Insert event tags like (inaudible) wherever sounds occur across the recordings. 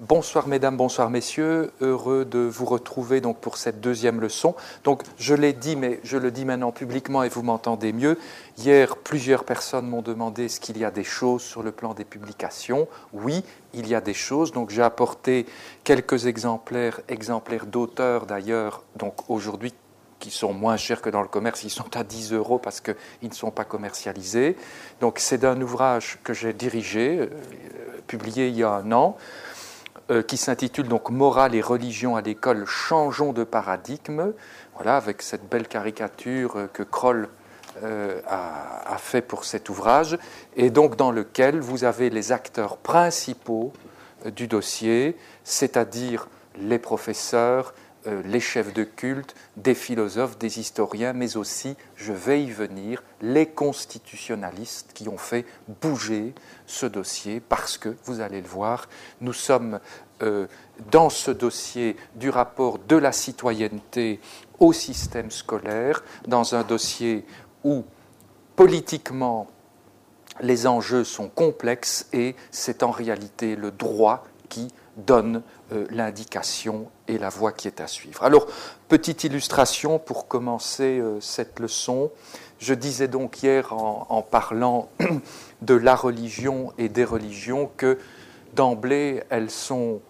Bonsoir mesdames, bonsoir messieurs, heureux de vous retrouver donc pour cette deuxième leçon. Donc je l'ai dit, mais je le dis maintenant publiquement et vous m'entendez mieux. Hier, plusieurs personnes m'ont demandé est-ce qu'il y a des choses sur le plan des publications. Oui, il y a des choses. Donc j'ai apporté quelques exemplaires, exemplaires d'auteurs d'ailleurs, donc aujourd'hui qui sont moins chers que dans le commerce, ils sont à 10 euros parce qu'ils ne sont pas commercialisés. Donc c'est d'un ouvrage que j'ai dirigé, euh, publié il y a un an euh, qui s'intitule donc Morale et religion à l'école, changeons de paradigme. Voilà, avec cette belle caricature euh, que Kroll euh, a, a fait pour cet ouvrage, et donc dans lequel vous avez les acteurs principaux du dossier, c'est-à-dire les professeurs, les chefs de culte, des philosophes, des historiens, mais aussi, je vais y venir, les constitutionnalistes qui ont fait bouger ce dossier parce que, vous allez le voir, nous sommes euh, dans ce dossier du rapport de la citoyenneté au système scolaire, dans un dossier où politiquement les enjeux sont complexes et c'est en réalité le droit qui donne euh, l'indication et la voie qui est à suivre. Alors, petite illustration pour commencer euh, cette leçon. Je disais donc hier en, parlant (clears throat) de la religion et des religions que d'emblée elles sont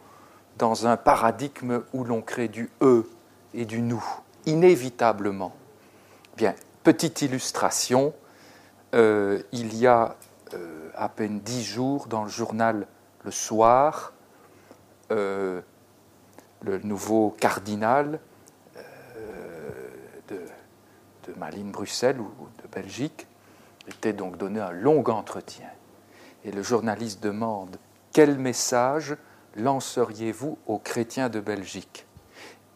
dans un paradigme où l'on crée du eux et du nous, inévitablement. Bien, petite illustration, euh, il y a à peine dix jours dans le journal Le Soir, euh, le nouveau cardinal euh, de, de Malines Bruxelles ou de Belgique était donc donné un long entretien. Et le journaliste demande quel message lanceriez-vous aux chrétiens de Belgique?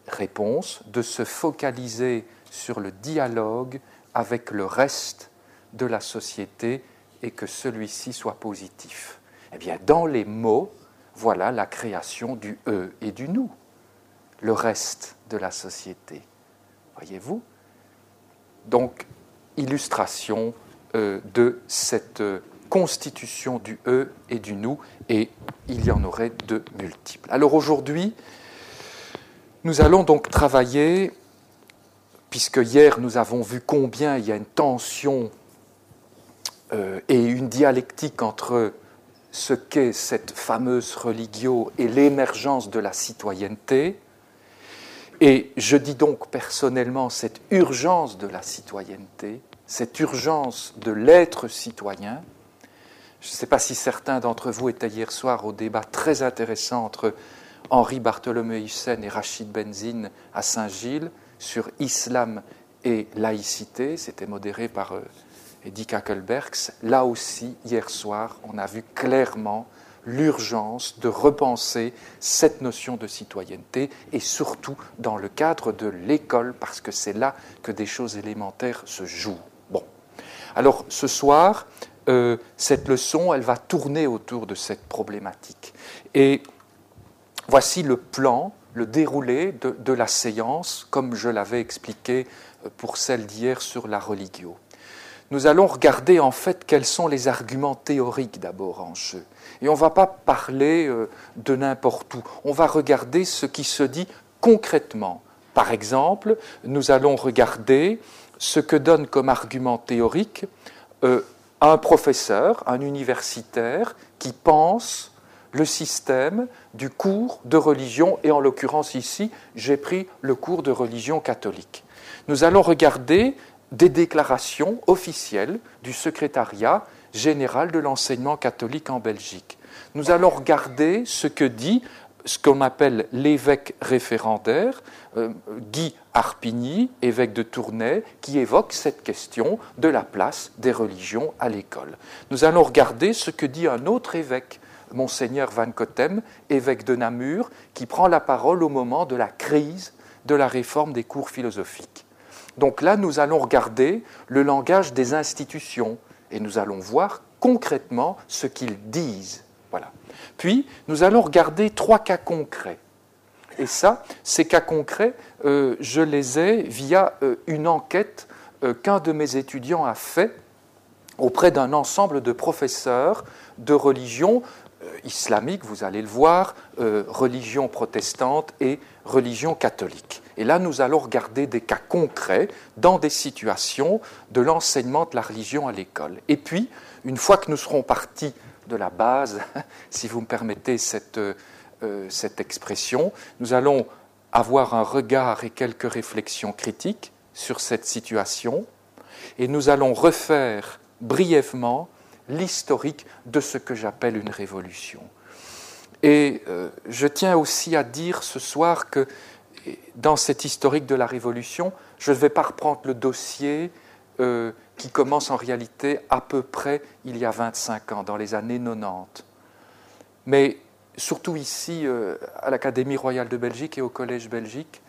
Réponse de se focaliser sur le dialogue avec le reste de la société et que celui-ci soit positif. Eh bien, dans les mots, voilà la création du eux et du nous, le reste de la société. Voyez-vous? Donc, illustration euh, de cette euh, constitution du eux et du nous, et il y en aurait de multiples. Alors aujourd'hui, nous allons donc travailler, puisque hier nous avons vu combien il y a une tension euh, et une dialectique entre ce qu'est cette fameuse religio et l'émergence de la citoyenneté. Et je dis donc personnellement cette urgence de la citoyenneté, cette urgence de l'être citoyen. Je ne sais pas si certains d'entre vous étaient hier soir au débat très intéressant entre Henri Bartholomé Hussein et Rachid Benzine à Saint-Gilles sur islam et laïcité. C'était modéré par euh, Eddie Kakelbergs. Là aussi, hier soir, on a vu clairement l'urgence de repenser cette notion de citoyenneté et surtout dans le cadre de l'école parce que c'est là que des choses élémentaires se jouent. Bon. Alors ce soir, euh, cette leçon, elle va tourner autour de cette problématique. Et voici le plan, le déroulé de, de la séance, comme je l'avais expliqué pour celle d'hier sur la religio. Nous allons regarder en fait quels sont les arguments théoriques d'abord en jeu. Et on ne va pas parler euh, de n'importe où. On va regarder ce qui se dit concrètement. Par exemple, nous allons regarder ce que donne comme argument théorique euh, un professeur, un universitaire qui pense le système du cours de religion, et en l'occurrence ici, j'ai pris le cours de religion catholique. Nous allons regarder des déclarations officielles du secrétariat général de l'enseignement catholique en Belgique. Nous allons regarder ce que dit ce qu'on appelle l'évêque référendaire, euh, Guy Arpigny, évêque de Tournai, qui évoque cette question de la place des religions à l'école. Nous allons regarder ce que dit un autre évêque, Monseigneur Van Cotem, évêque de Namur, qui prend la parole au moment de la crise de la réforme des cours philosophiques. Donc là, nous allons regarder le langage des institutions et nous allons voir concrètement ce qu'ils disent. Puis, nous allons regarder trois cas concrets. Et ça, ces cas concrets, euh, je les ai via euh, une enquête euh, qu'un de mes étudiants a fait auprès d'un ensemble de professeurs de religion islamique, vous allez le voir, religion protestante et religion catholique. Et là, nous allons regarder des cas concrets dans des situations de l'enseignement de la religion à l'école. Et puis, une fois que nous serons partis de la base, (laughs) si vous me permettez cette, euh, cette expression, nous allons avoir un regard et quelques réflexions critiques sur cette situation et nous allons refaire brièvement l'historique de ce que j'appelle une révolution. Et euh, je tiens aussi à dire ce soir que dans cet historique de la révolution, je ne vais pas reprendre le dossier euh, qui commence en réalité à peu près il y a 25 ans, dans les années 90. Mais surtout ici euh, à l'Académie royale de Belgique et au Collège Belgique,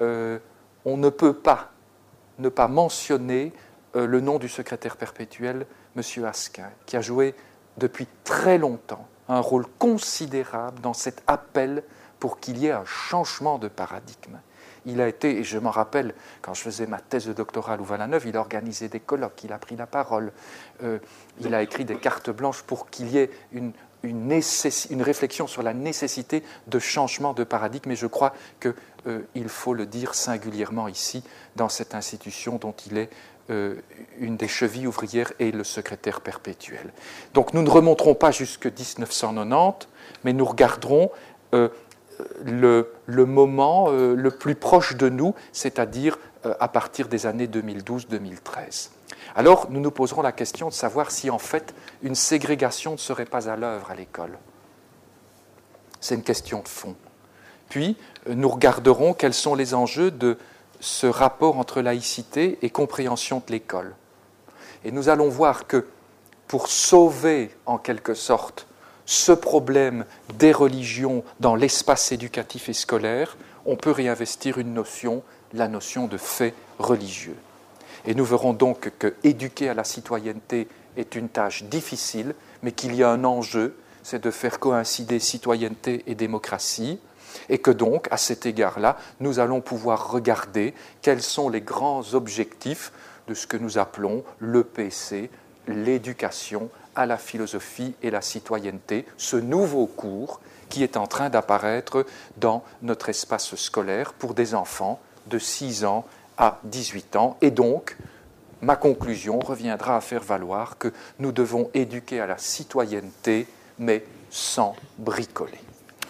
euh, on ne peut pas ne pas mentionner le nom du secrétaire perpétuel, M. Asquin, qui a joué depuis très longtemps un rôle considérable dans cet appel pour qu'il y ait un changement de paradigme. Il a été, et je m'en rappelle, quand je faisais ma thèse de doctorat à Louvain-la-Neuve, il a organisé des colloques, il a pris la parole, il a écrit des cartes blanches pour qu'il y ait une une, réflexion sur la nécessité de changement de paradigme, et je crois qu'il euh, faut le dire singulièrement ici, dans cette institution dont il est euh, une des chevilles ouvrières et le secrétaire perpétuel. Donc nous ne remonterons pas jusque 1990, mais nous regarderons euh, le, moment le plus proche de nous, c'est-à-dire à partir des années 2012-2013. Alors nous nous poserons la question de savoir si en fait une ségrégation ne serait pas à l'œuvre à l'école. C'est une question de fond. Puis nous regarderons quels sont les enjeux de ce rapport entre laïcité et compréhension de l'école. Et nous allons voir que pour sauver en quelque sorte ce problème des religions dans l'espace éducatif et scolaire, on peut réinvestir une notion, la notion de fait religieux. Et nous verrons donc que éduquer à la citoyenneté est une tâche difficile, mais qu'il y a un enjeu, c'est de faire coïncider citoyenneté et démocratie, et que donc, à cet égard-là, nous allons pouvoir regarder quels sont les grands objectifs de ce que nous appelons l'EPC, l'éducation à la philosophie et la citoyenneté, ce nouveau cours qui est en train d'apparaître dans notre espace scolaire pour des enfants de 6 ans à 18 ans. Et donc, ma conclusion reviendra à faire valoir que nous devons éduquer à la citoyenneté, mais sans bricoler.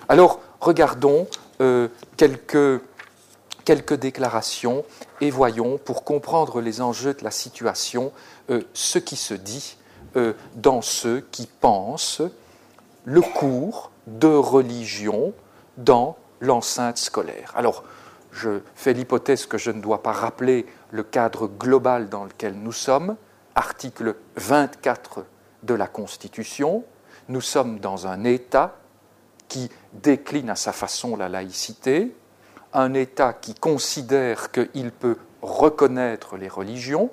Alors, regardons euh, quelques, déclarations et voyons, pour comprendre les enjeux de la situation, euh, ce qui se dit euh, dans ceux qui pensent le cours de religion dans l'enceinte scolaire. Alors, je fais l'hypothèse que je ne dois pas rappeler le cadre global dans lequel nous sommes, article 24 de la Constitution. Nous sommes dans un État qui décline à sa façon la laïcité, un État qui considère qu'il peut reconnaître les religions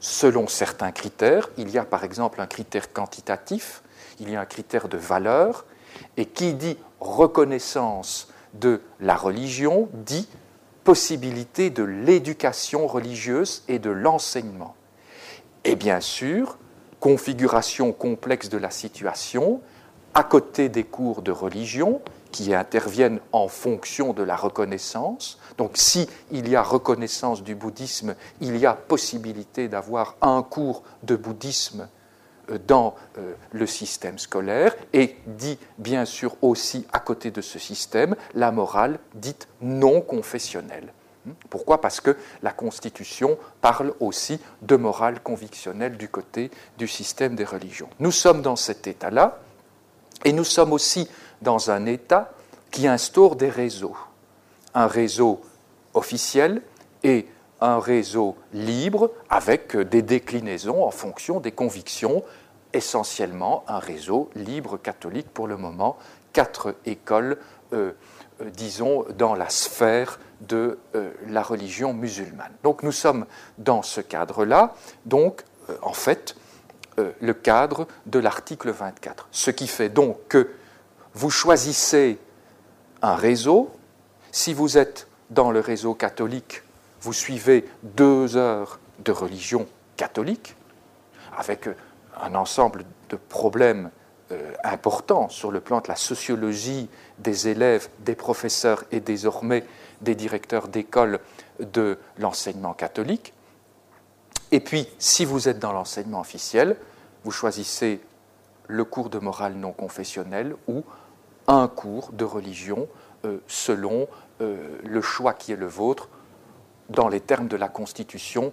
selon certains critères. Il y a par exemple un critère quantitatif, il y a un critère de valeur, et qui dit reconnaissance de la religion dit possibilité de l'éducation religieuse et de l'enseignement. Et bien sûr, configuration complexe de la situation, à côté des cours de religion qui interviennent en fonction de la reconnaissance. Donc si y a reconnaissance du bouddhisme, il y a possibilité d'avoir un cours de bouddhisme euh, dans euh, le système scolaire et dit bien sûr aussi à côté de ce système la morale dite non confessionnelle. Hmm? Pourquoi? Parce que la Constitution parle aussi de morale convictionnelle du côté du système des religions. Nous sommes dans cet état-là et nous sommes aussi dans un état qui instaure des réseaux. Un réseau officiel et un réseau libre avec des déclinaisons en fonction des convictions, essentiellement un réseau libre catholique pour le moment, quatre écoles, euh, euh, disons, dans la sphère de euh, la religion musulmane. Donc nous sommes dans ce cadre-là, donc en fait le cadre de l'article 24. Ce qui fait donc que vous choisissez un réseau Si vous êtes dans le réseau catholique, vous suivez deux heures de religion catholique, avec un ensemble de problèmes euh, importants sur le plan de la sociologie des élèves, des professeurs et désormais des directeurs d'école de l'enseignement catholique. Et puis, si vous êtes dans l'enseignement officiel, vous choisissez le cours de morale non confessionnelle ou un cours de religion euh, selon euh, le choix qui est le vôtre dans les termes de la Constitution,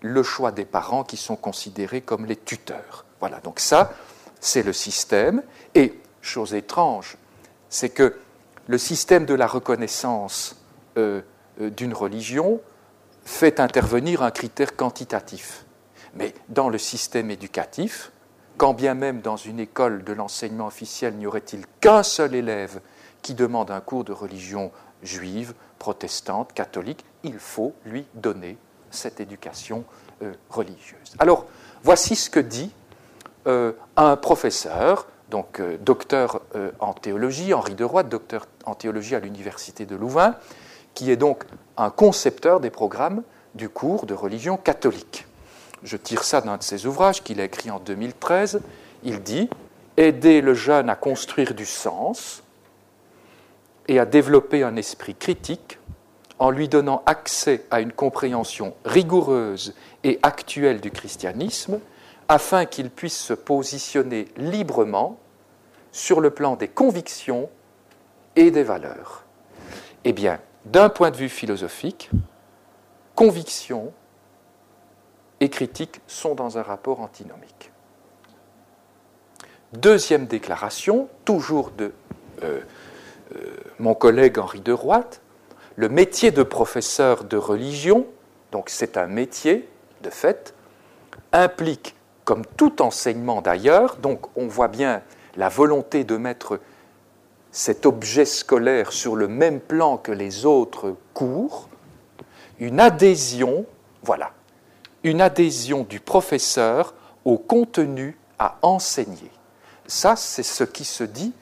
le choix des parents qui sont considérés comme les tuteurs. Voilà, donc ça, c'est le système. Et, chose étrange, c'est que le système de la reconnaissance euh, d'une religion fait intervenir un critère quantitatif. Mais dans le système éducatif, quand bien même dans une école de l'enseignement officiel n'y aurait-il qu'un seul élève qui demande un cours de religion juive, protestante, catholique, il faut lui donner cette éducation euh, religieuse. Alors, voici ce que dit euh, un professeur, donc euh, docteur en théologie, Henri de Roy, docteur en théologie à l'Université de Louvain, qui est donc un concepteur des programmes du cours de religion catholique. Je tire ça d'un de ses ouvrages qu'il a écrit en 2013. Il dit Aider le jeune à construire du sens et à développer un esprit critique en lui donnant accès à une compréhension rigoureuse et actuelle du christianisme afin qu'il puisse se positionner librement sur le plan des convictions et des valeurs. Eh bien, d'un point de vue philosophique, conviction et critique sont dans un rapport antinomique. Deuxième déclaration, toujours de euh, euh, mon collègue Henri de Roite, le métier de professeur de religion, donc c'est un métier de fait, implique, comme tout enseignement d'ailleurs, donc on voit bien la volonté de mettre cet objet scolaire sur le même plan que les autres cours, une adhésion, voilà, une adhésion du professeur au contenu à enseigner. Ça, c'est ce qui se dit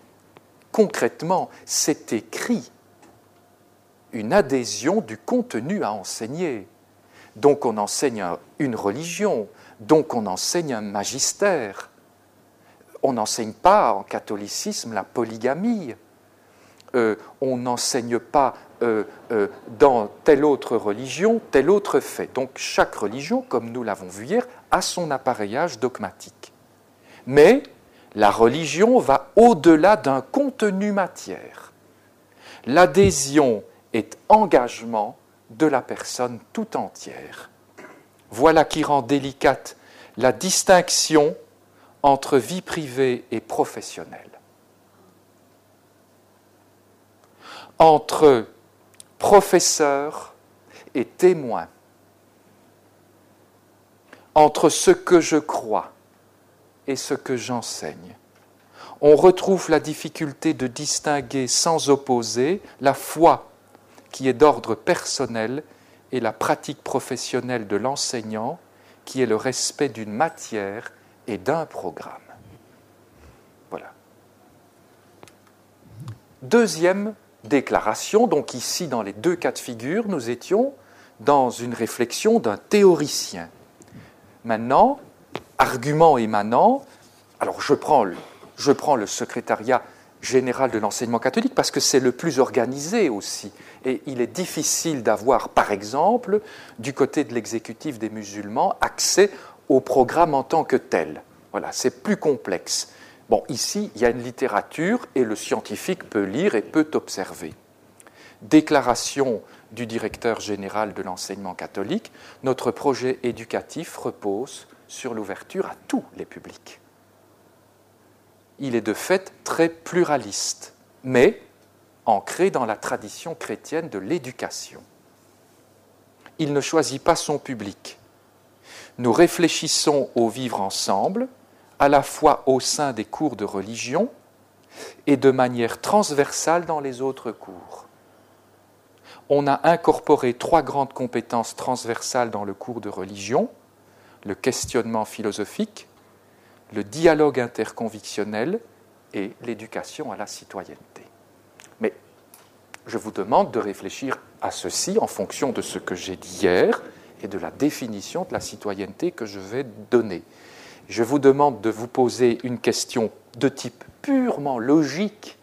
concrètement, c'est écrit une adhésion du contenu à enseigner. Donc on enseigne une religion, donc on enseigne un magistère. On n'enseigne pas en catholicisme la polygamie. Euh, on n'enseigne pas euh, euh, dans telle autre religion tel autre fait. Donc chaque religion, comme nous l'avons vu hier, a son appareillage dogmatique. Mais la religion va au-delà d'un contenu matière. L'adhésion est engagement de la personne tout entière. Voilà qui rend délicate la distinction entre vie privée et professionnelle. Entre professeur et témoin. Entre ce que je crois et ce que j'enseigne. On retrouve la difficulté de distinguer sans opposer la foi qui est d'ordre personnel et la pratique professionnelle de l'enseignant qui est le respect d'une matière et d'un programme. Voilà. Deuxième déclaration, donc ici dans les deux cas de figure, nous étions dans une réflexion d'un théoricien. Maintenant, argument émanant, alors je prends le, je secrétariat général de l'enseignement catholique parce que c'est le plus organisé aussi. Et il est difficile d'avoir, par exemple, du côté de l'exécutif des musulmans, accès au programme en tant que tel. Voilà, c'est plus complexe. Bon, ici, il y a une littérature et le scientifique peut lire et peut observer. Déclaration du directeur général de l'enseignement catholique, notre projet éducatif repose sur l'ouverture à tous les publics. Il est de fait très pluraliste, mais ancré dans la tradition chrétienne de l'éducation. Il ne choisit pas son public. Nous réfléchissons au vivre ensemble, à la fois au sein des cours de religion et de manière transversale dans les autres cours. On a incorporé trois grandes compétences transversales dans le cours de religion, le questionnement philosophique, le dialogue interconvictionnel et l'éducation à la citoyenneté. Mais je vous demande de réfléchir à ceci en fonction de ce que j'ai dit hier et de la définition de la citoyenneté que je vais donner. Je vous demande de vous poser une question de type purement logique,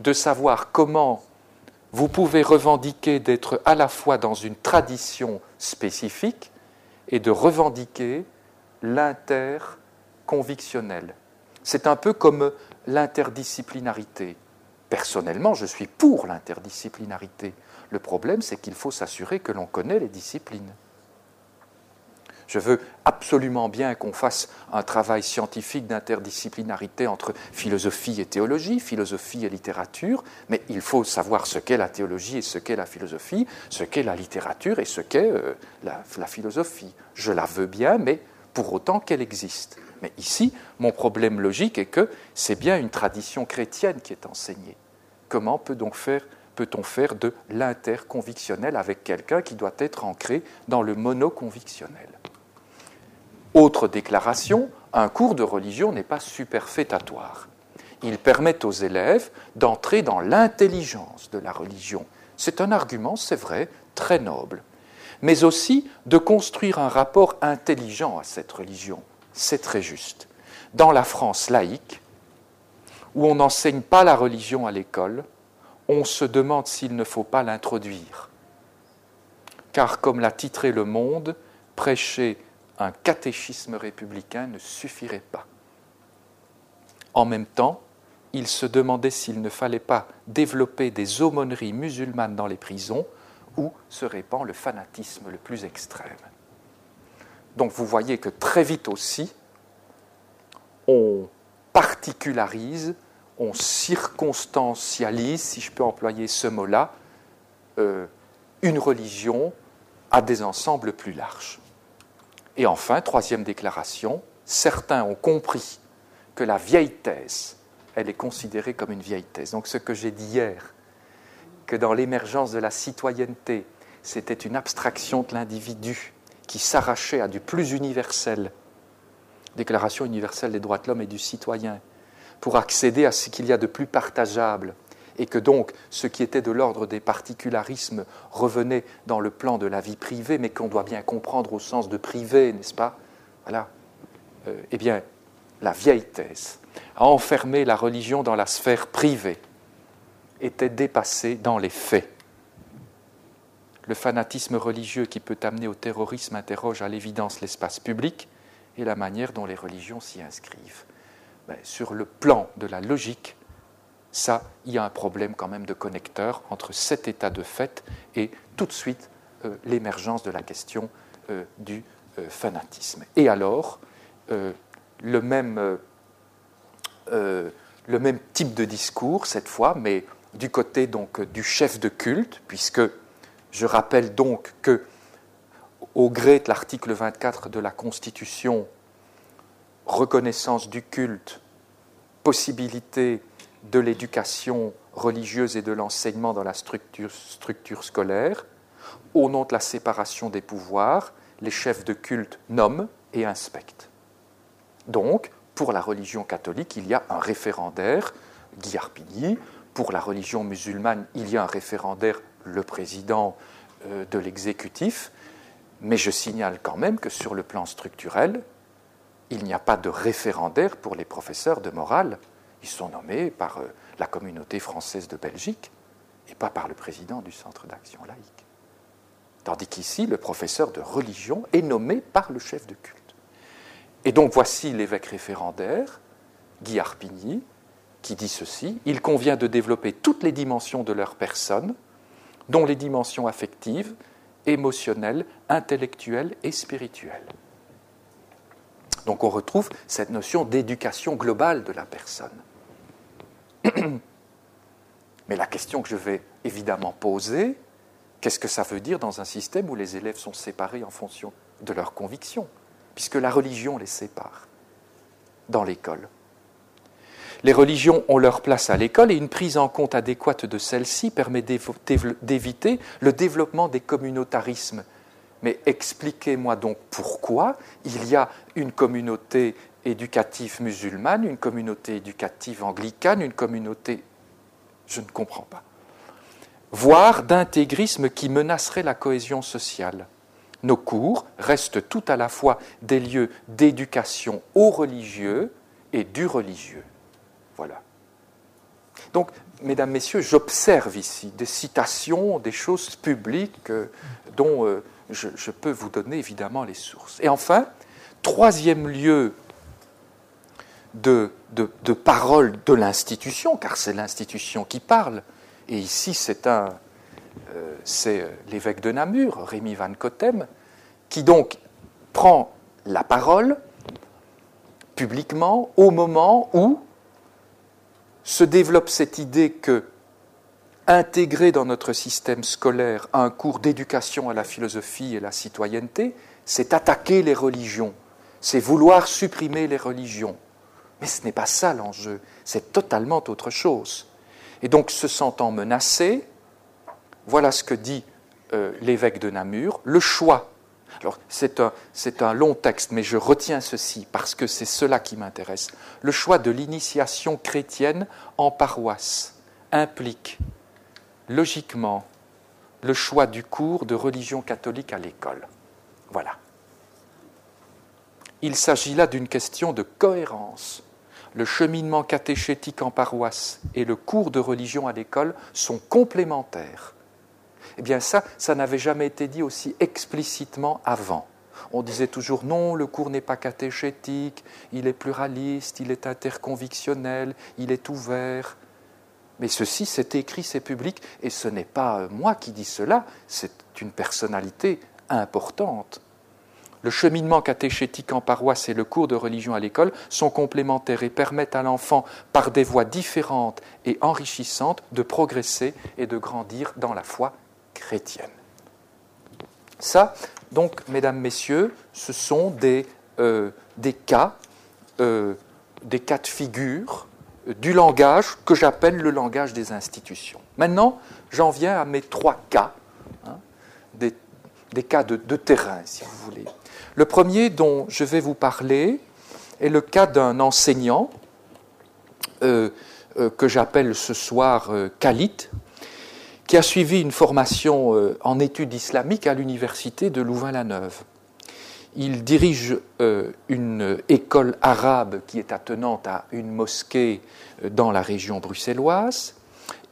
de savoir comment vous pouvez revendiquer d'être à la fois dans une tradition spécifique et de revendiquer l'interconvictionnel. C'est un peu comme l'interdisciplinarité. Personnellement, je suis pour l'interdisciplinarité. Le problème, c'est qu'il faut s'assurer que l'on connaît les disciplines. Je veux absolument bien qu'on fasse un travail scientifique d'interdisciplinarité entre philosophie et théologie, philosophie et littérature, mais il faut savoir ce qu'est la théologie et ce qu'est la philosophie, ce qu'est la littérature et ce qu'est euh, la, philosophie. Je la veux bien, mais pour autant qu'elle existe. Mais ici, mon problème logique est que c'est bien une tradition chrétienne qui est enseignée. Comment peut-on faire, peut faire de l'interconvictionnel avec quelqu'un qui doit être ancré dans le monoconvictionnel? Autre déclaration, un cours de religion n'est pas superfétatoire. Il permet aux élèves d'entrer dans l'intelligence de la religion. C'est un argument, c'est vrai, très noble, mais aussi de construire un rapport intelligent à cette religion c'est très juste. Dans la France laïque, où on n'enseigne pas la religion à l'école, on se demande s'il ne faut pas l'introduire. Car comme l'a titré Le Monde, prêcher un catéchisme républicain ne suffirait pas. En même temps, il se demandait s'il ne fallait pas développer des aumôneries musulmanes dans les prisons où se répand le fanatisme le plus extrême. Donc vous voyez que très vite aussi, on particularise, on circonstancialise, si je peux employer ce mot-là, euh, une religion à des ensembles plus larges. Et enfin, troisième déclaration, certains ont compris que la vieille thèse, elle est considérée comme une vieille thèse. Donc ce que j'ai dit hier, que dans l'émergence de la citoyenneté, c'était une abstraction de l'individu qui s'arrachait à du plus universel, Déclaration universelle des droits de l'homme et du citoyen, pour accéder à ce qu'il y a de plus partageable, et que donc ce qui était de l'ordre des particularismes revenait dans le plan de la vie privée, mais qu'on doit bien comprendre au sens de privé, n'est-ce pas? Voilà. Euh, eh bien, la vieille thèse a enfermé la religion dans la sphère privée, était dépassée dans les faits. Le fanatisme religieux qui peut amener au terrorisme interroge à l'évidence l'espace public et la manière dont les religions s'y inscrivent. Ben, sur le plan de la logique, ça, il y a un problème quand même de connecteur entre cet état de fait et tout de suite euh, l'émergence de la question euh, du euh, fanatisme. Et alors, le même, le même type de discours cette fois, mais du côté donc du chef de culte, puisque je rappelle donc que, au gré de l'article 24 de la Constitution, reconnaissance du culte, possibilité de l'éducation religieuse et de l'enseignement dans la structure, scolaire, au nom de la séparation des pouvoirs, les chefs de culte nomment et inspectent. Donc, pour la religion catholique, il y a un référendaire, Guy Arpigny, pour la religion musulmane, il y a un référendaire, le président euh, de l'exécutif, mais je signale quand même que sur le plan structurel, il n'y a pas de référendaire pour les professeurs de morale. Ils sont nommés par euh, la communauté française de Belgique et pas par le président du Centre d'action laïque. Tandis qu'ici, le professeur de religion est nommé par le chef de culte. Et donc voici l'évêque référendaire, Guy Arpigny, qui dit ceci, il convient de développer toutes les dimensions de leur personne dont les dimensions affectives, émotionnelles, intellectuelles et spirituelles. Donc on retrouve cette notion d'éducation globale de la personne. (clears throat) Mais la question que je vais évidemment poser, qu'est-ce que ça veut dire dans un système où les élèves sont séparés en fonction de leurs convictions, puisque la religion les sépare dans l'école les religions ont leur place à l'école et une prise en compte adéquate de celles-ci permet d'éviter le développement des communautarismes. Mais expliquez-moi donc pourquoi il y a une communauté éducative musulmane, une communauté éducative anglicane, une communauté... Je ne comprends pas. voire d'intégrisme qui menacerait la cohésion sociale. Nos cours restent tout à la fois des lieux d'éducation aux religieux et du religieux. Voilà. Donc, mesdames, messieurs, j'observe ici des citations, des choses publiques euh, dont euh, je, peux vous donner évidemment les sources. Et enfin, troisième lieu de, parole de l'institution, car c'est l'institution qui parle, et ici c'est un, euh, c'est l'évêque de Namur, Rémi van Cotem, qui donc prend la parole publiquement au moment où se développe cette idée que intégrer dans notre système scolaire un cours d'éducation à la philosophie et la citoyenneté, c'est attaquer les religions, c'est vouloir supprimer les religions. Mais ce n'est pas ça l'enjeu, c'est totalement autre chose. Et donc, se sentant menacé, voilà ce que dit euh, l'évêque de Namur, le choix alors, c'est un, un, long texte, mais je retiens ceci parce que c'est cela qui m'intéresse. Le choix de l'initiation chrétienne en paroisse implique logiquement le choix du cours de religion catholique à l'école. Voilà. Il s'agit là d'une question de cohérence. Le cheminement catéchétique en paroisse et le cours de religion à l'école sont complémentaires. Eh bien ça, ça n'avait jamais été dit aussi explicitement avant. On disait toujours non, le cours n'est pas catéchétique, il est pluraliste, il est interconvictionnel, il est ouvert. Mais ceci, c'est écrit, c'est public, et ce n'est pas moi qui dis cela, c'est une personnalité importante. Le cheminement catéchétique en paroisse et le cours de religion à l'école sont complémentaires et permettent à l'enfant, par des voies différentes et enrichissantes, de progresser et de grandir dans la foi chrétienne. Ça, donc, mesdames, messieurs, ce sont des, euh, cas, euh, des cas de figure euh, du langage que j'appelle le langage des institutions. Maintenant, j'en viens à mes trois cas, hein, des, cas de, terrain, si vous voulez. Le premier dont je vais vous parler est le cas d'un enseignant que j'appelle ce soir Khalid, qui a suivi une formation euh, en études islamiques à l'université de Louvain-la-Neuve. Il dirige euh, une école arabe qui est attenante à une mosquée euh, dans la région bruxelloise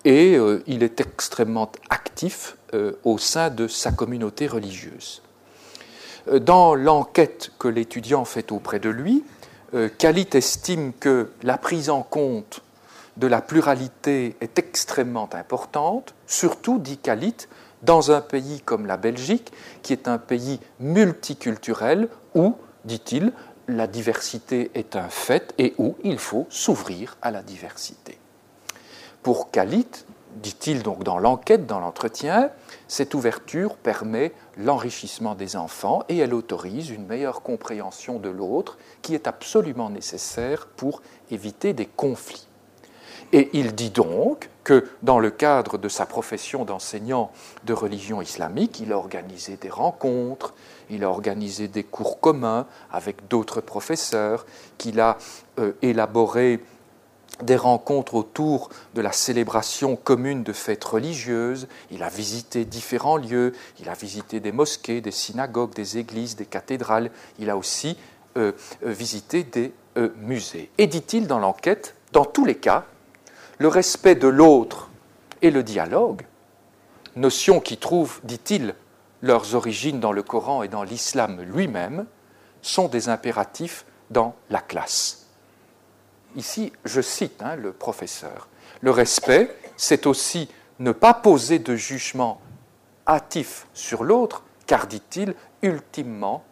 et il est extrêmement actif au sein de sa communauté religieuse. Dans l'enquête que l'étudiant fait auprès de lui, Khalid estime que la prise en compte de la pluralité est extrêmement importante, surtout, dit Khalid, dans un pays comme la Belgique, qui est un pays multiculturel où, dit-il, la diversité est un fait et où il faut s'ouvrir à la diversité. Pour Khalid, dit-il donc dans l'enquête, dans l'entretien, cette ouverture permet l'enrichissement des enfants et elle autorise une meilleure compréhension de l'autre qui est absolument nécessaire pour éviter des conflits. Et il dit donc que dans le cadre de sa profession d'enseignant de religion islamique, il a organisé des rencontres, il a organisé des cours communs avec d'autres professeurs, qu'il a euh, élaboré des rencontres autour de la célébration commune de fêtes religieuses, il a visité différents lieux, il a visité des mosquées, des synagogues, des églises, des cathédrales, il a aussi euh, euh, visité des musées. Et dit-il dans l'enquête, dans tous les cas, le respect de l'autre et le dialogue, notions qui trouvent, dit-il, leurs origines dans le Coran et dans l'islam lui-même, sont des impératifs dans la classe. Ici, je cite hein, le professeur. Le respect, c'est aussi ne pas poser de jugement hâtif sur l'autre, car, dit-il, ultimement,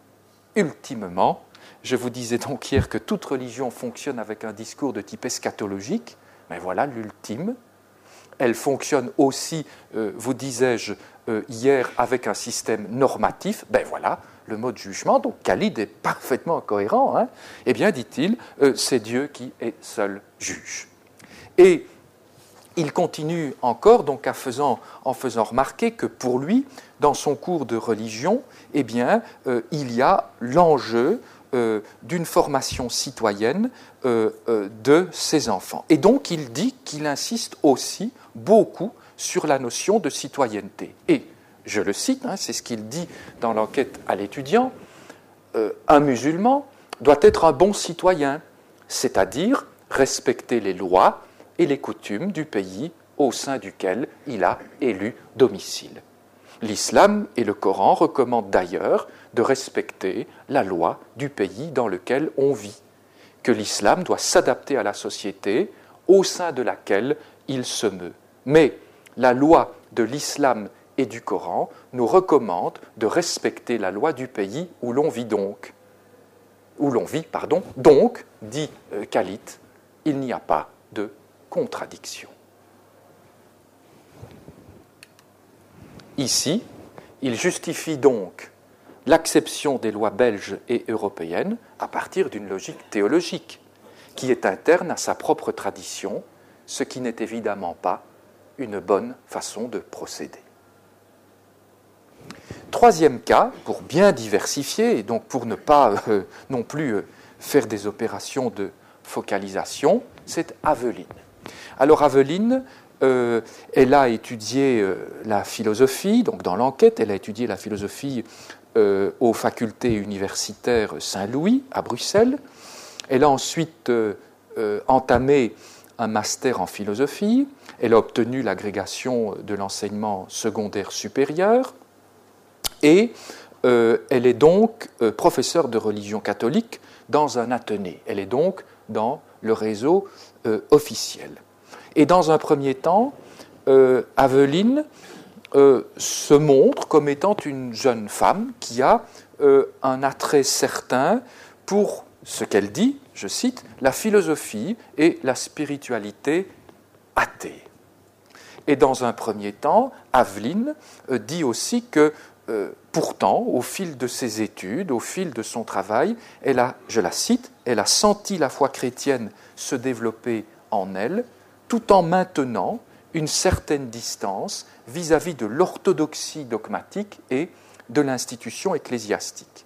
ultimement, je vous disais donc hier que toute religion fonctionne avec un discours de type eschatologique, mais voilà l'ultime. Elle fonctionne aussi, euh, vous disais-je euh, hier, avec un système normatif. Ben voilà, le mot de jugement. Donc Khalid est parfaitement cohérent. Hein. eh bien, dit-il, euh, c'est Dieu qui est seul juge. Et il continue encore donc en faisant, remarquer que pour lui, dans son cours de religion, eh bien, il y a l'enjeu euh, d'une formation citoyenne euh, euh, de ses enfants. Et donc il dit qu'il insiste aussi beaucoup sur la notion de citoyenneté. Et, je le cite, hein, c'est ce qu'il dit dans l'enquête à l'étudiant, euh, un musulman doit être un bon citoyen, c'est-à-dire respecter les lois et les coutumes du pays au sein duquel il a élu domicile. L'islam et le Coran recommandent d'ailleurs de respecter la loi du pays dans lequel on vit, que l'islam doit s'adapter à la société au sein de laquelle il se meut. Mais la loi de l'islam et du Coran nous recommande de respecter la loi du pays où l'on vit donc. Où l'on vit, pardon. Donc, dit euh, Khalid, il n'y a pas de contradiction. Ici, il justifie donc l'acception des lois belges et européennes à partir d'une logique théologique qui est interne à sa propre tradition, ce qui n'est évidemment pas une bonne façon de procéder. Troisième cas, pour bien diversifier et donc pour ne pas euh, non plus euh, faire des opérations de focalisation, c'est Aveline. Alors Aveline, euh, elle a étudié la philosophie, donc dans l'enquête, elle a étudié la philosophie aux facultés universitaires Saint-Louis à Bruxelles. Elle a ensuite entamé un master en philosophie. Elle a obtenu l'agrégation de l'enseignement secondaire supérieur. Et euh, elle est donc euh, professeure de religion catholique dans un Athénée. Elle est donc dans le réseau euh, officiel. Et dans un premier temps, Aveline se montre comme étant une jeune femme qui a un attrait certain pour ce qu'elle dit, je cite, la philosophie et la spiritualité athée. Et dans un premier temps, Aveline dit aussi que euh, pourtant, au fil de ses études, au fil de son travail, elle a, je la cite, elle a senti la foi chrétienne se développer en elle, tout en maintenant une certaine distance vis-à-vis de l'orthodoxie dogmatique et de l'institution ecclésiastique.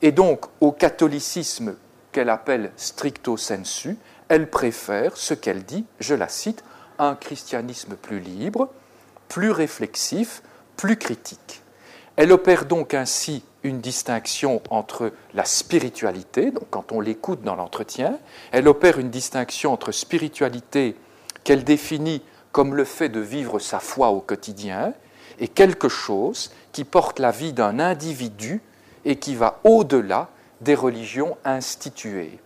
Et donc, au catholicisme qu'elle appelle stricto sensu, elle préfère ce qu'elle dit, je la cite, un christianisme plus libre, plus réflexif, plus critique. Elle opère donc ainsi une distinction entre la spiritualité, donc quand on l'écoute dans l'entretien, elle opère une distinction entre spiritualité qu'elle définit comme le fait de vivre sa foi au quotidien, et quelque chose qui porte la vie d'un individu et qui va au-delà des religions instituées.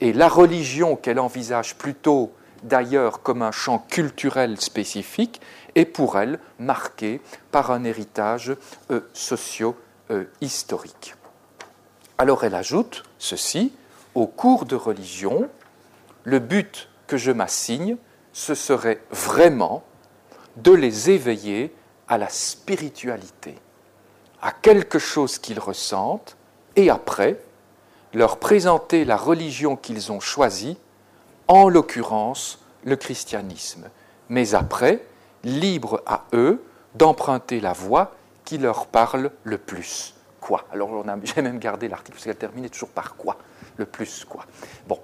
Et la religion qu'elle envisage plutôt d'ailleurs comme un champ culturel spécifique, est pour elle marquée par un héritage euh, socio-historique. Alors elle ajoute ceci, au cours de religion, le but que je m'assigne, ce serait vraiment de les éveiller à la spiritualité, à quelque chose qu'ils ressentent, et après, leur présenter la religion qu'ils ont choisie en l'occurrence le christianisme, mais après, libre à eux d'emprunter la voie qui leur parle le plus. Quoi? Alors (laughs) j'ai même gardé l'article parce qu'elle terminait toujours par quoi? Le plus quoi. Bon,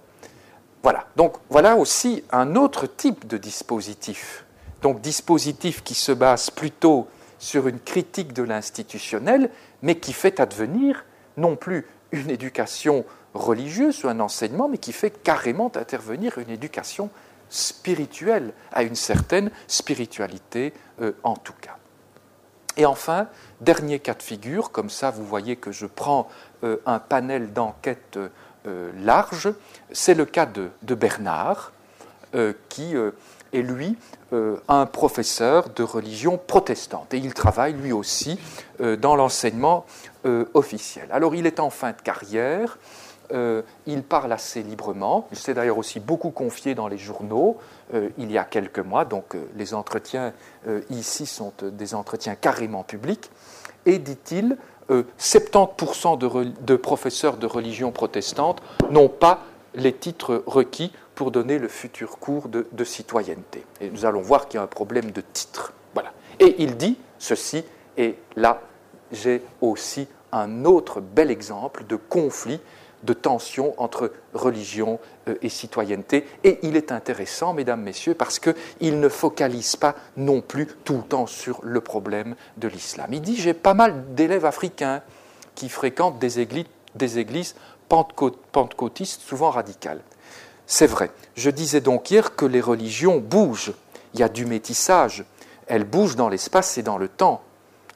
voilà. Donc voilà aussi un autre type de dispositif. Donc dispositif qui se base plutôt sur une critique de l'institutionnel, mais qui fait advenir non plus une éducation religieuse ou un enseignement, mais qui fait carrément intervenir une éducation spirituelle, à une certaine spiritualité euh, en tout cas. Et enfin, dernier cas de figure, comme ça vous voyez que je prends euh, un panel d'enquête euh, large, c'est le cas de, de Bernard, qui est lui un professeur de religion protestante. Et il travaille lui aussi dans l'enseignement officiel. Alors il est en fin de carrière, euh, il parle assez librement. Il s'est d'ailleurs aussi beaucoup confié dans les journaux euh, il y a quelques mois. Donc euh, les entretiens ici sont des entretiens carrément publics. Et dit-il, 70% de, professeurs de religion protestante n'ont pas les titres requis pour donner le futur cours de, citoyenneté. Et nous allons voir qu'il y a un problème de titre. Voilà. Et il dit ceci, et là j'ai aussi un autre bel exemple de conflit de tension entre religion euh, et citoyenneté. Et il est intéressant, mesdames, messieurs, parce qu'il ne focalise pas non plus tout le temps sur le problème de l'islam. Il dit, j'ai pas mal d'élèves africains qui fréquentent des églises, pentecôtistes, souvent radicales. C'est vrai. Je disais donc hier que les religions bougent. Il y a du métissage. Elles bougent dans l'espace et dans le temps.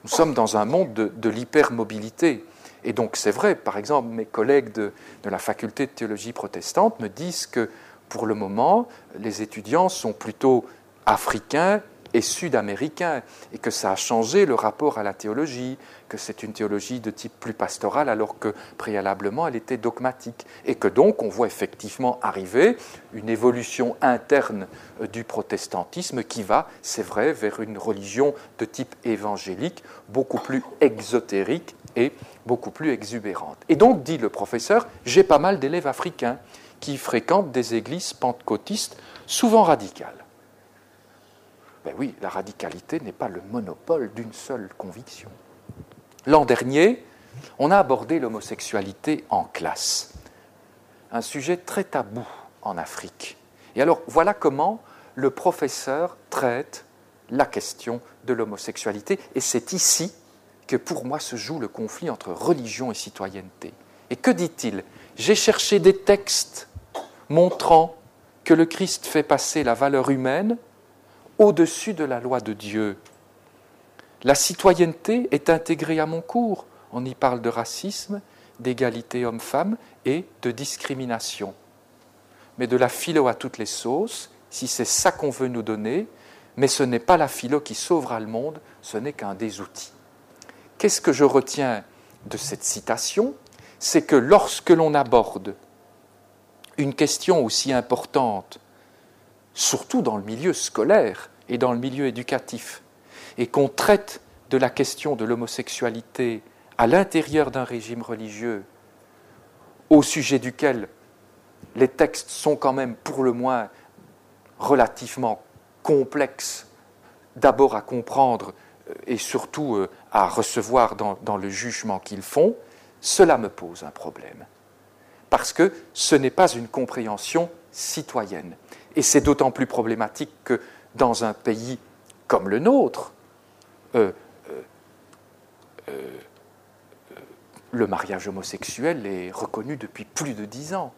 Nous sommes dans un monde de, de l'hypermobilité. Et donc c'est vrai, par exemple, mes collègues de, la faculté de théologie protestante me disent que pour le moment, les étudiants sont plutôt africains et sud-américains, et que ça a changé le rapport à la théologie, que c'est une théologie de type plus pastoral alors que préalablement elle était dogmatique, et que donc on voit effectivement arriver une évolution interne euh, du protestantisme qui va, c'est vrai, vers une religion de type évangélique, beaucoup plus exotérique et beaucoup plus exubérante. Et donc, dit le professeur, j'ai pas mal d'élèves africains qui fréquentent des églises pentecôtistes, souvent radicales. Ben oui, la radicalité n'est pas le monopole d'une seule conviction. L'an dernier, on a abordé l'homosexualité en classe, un sujet très tabou en Afrique. Et alors, voilà comment le professeur traite la question de l'homosexualité, et c'est ici que pour moi se joue le conflit entre religion et citoyenneté. Et que dit-il J'ai cherché des textes montrant que le Christ fait passer la valeur humaine au-dessus de la loi de Dieu. La citoyenneté est intégrée à mon cours. On y parle de racisme, d'égalité homme-femme et de discrimination. Mais de la philo à toutes les sauces, si c'est ça qu'on veut nous donner, mais ce n'est pas la philo qui sauvera le monde, ce n'est qu'un des outils. Qu'est-ce que je retiens de cette citation? C'est que lorsque l'on aborde une question aussi importante, surtout dans le milieu scolaire et dans le milieu éducatif, et qu'on traite de la question de l'homosexualité à l'intérieur d'un régime religieux, au sujet duquel les textes sont quand même pour le moins relativement complexes, d'abord à comprendre et surtout euh, à recevoir dans, le jugement qu'ils font, cela me pose un problème. Parce que ce n'est pas une compréhension citoyenne. Et c'est d'autant plus problématique que dans un pays comme le nôtre, euh, euh, le mariage homosexuel est reconnu depuis plus de dix ans.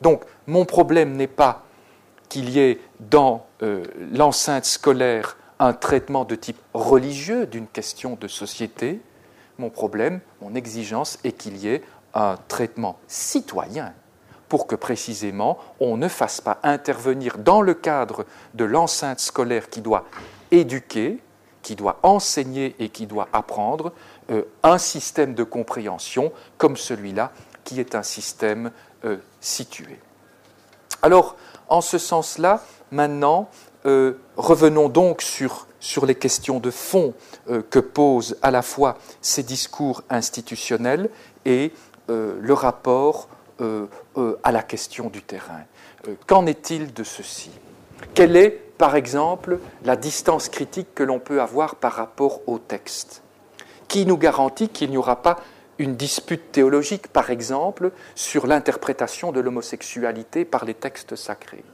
Donc mon problème n'est pas qu'il y ait dans l'enceinte scolaire un traitement de type religieux d'une question de société. Mon problème, mon exigence est qu'il y ait un traitement citoyen pour que précisément on ne fasse pas intervenir dans le cadre de l'enceinte scolaire qui doit éduquer, qui doit enseigner et qui doit apprendre euh, un système de compréhension comme celui-là qui est un système euh, situé. Alors, en ce sens-là, maintenant, euh, revenons donc sur, les questions de fond euh, que posent à la fois ces discours institutionnels et euh, le rapport à la question du terrain. Qu'en est-il de ceci? Quelle est, par exemple, la distance critique que l'on peut avoir par rapport au texte? Qui nous garantit qu'il n'y aura pas une dispute théologique, par exemple, sur l'interprétation de l'homosexualité par les textes sacrés?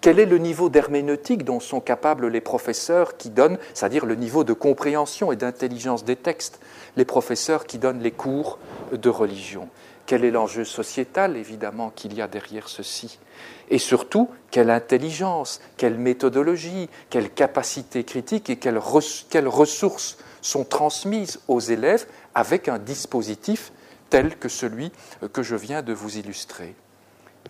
Quel est le niveau d'herméneutique dont sont capables les professeurs qui donnent, c'est-à-dire le niveau de compréhension et d'intelligence des textes, les professeurs qui donnent les cours de religion? Quel est l'enjeu sociétal, évidemment, qu'il y a derrière ceci? Et surtout, quelle intelligence, quelle méthodologie, quelle capacité critique et quelles, ressources sont transmises aux élèves avec un dispositif tel que celui que je viens de vous illustrer?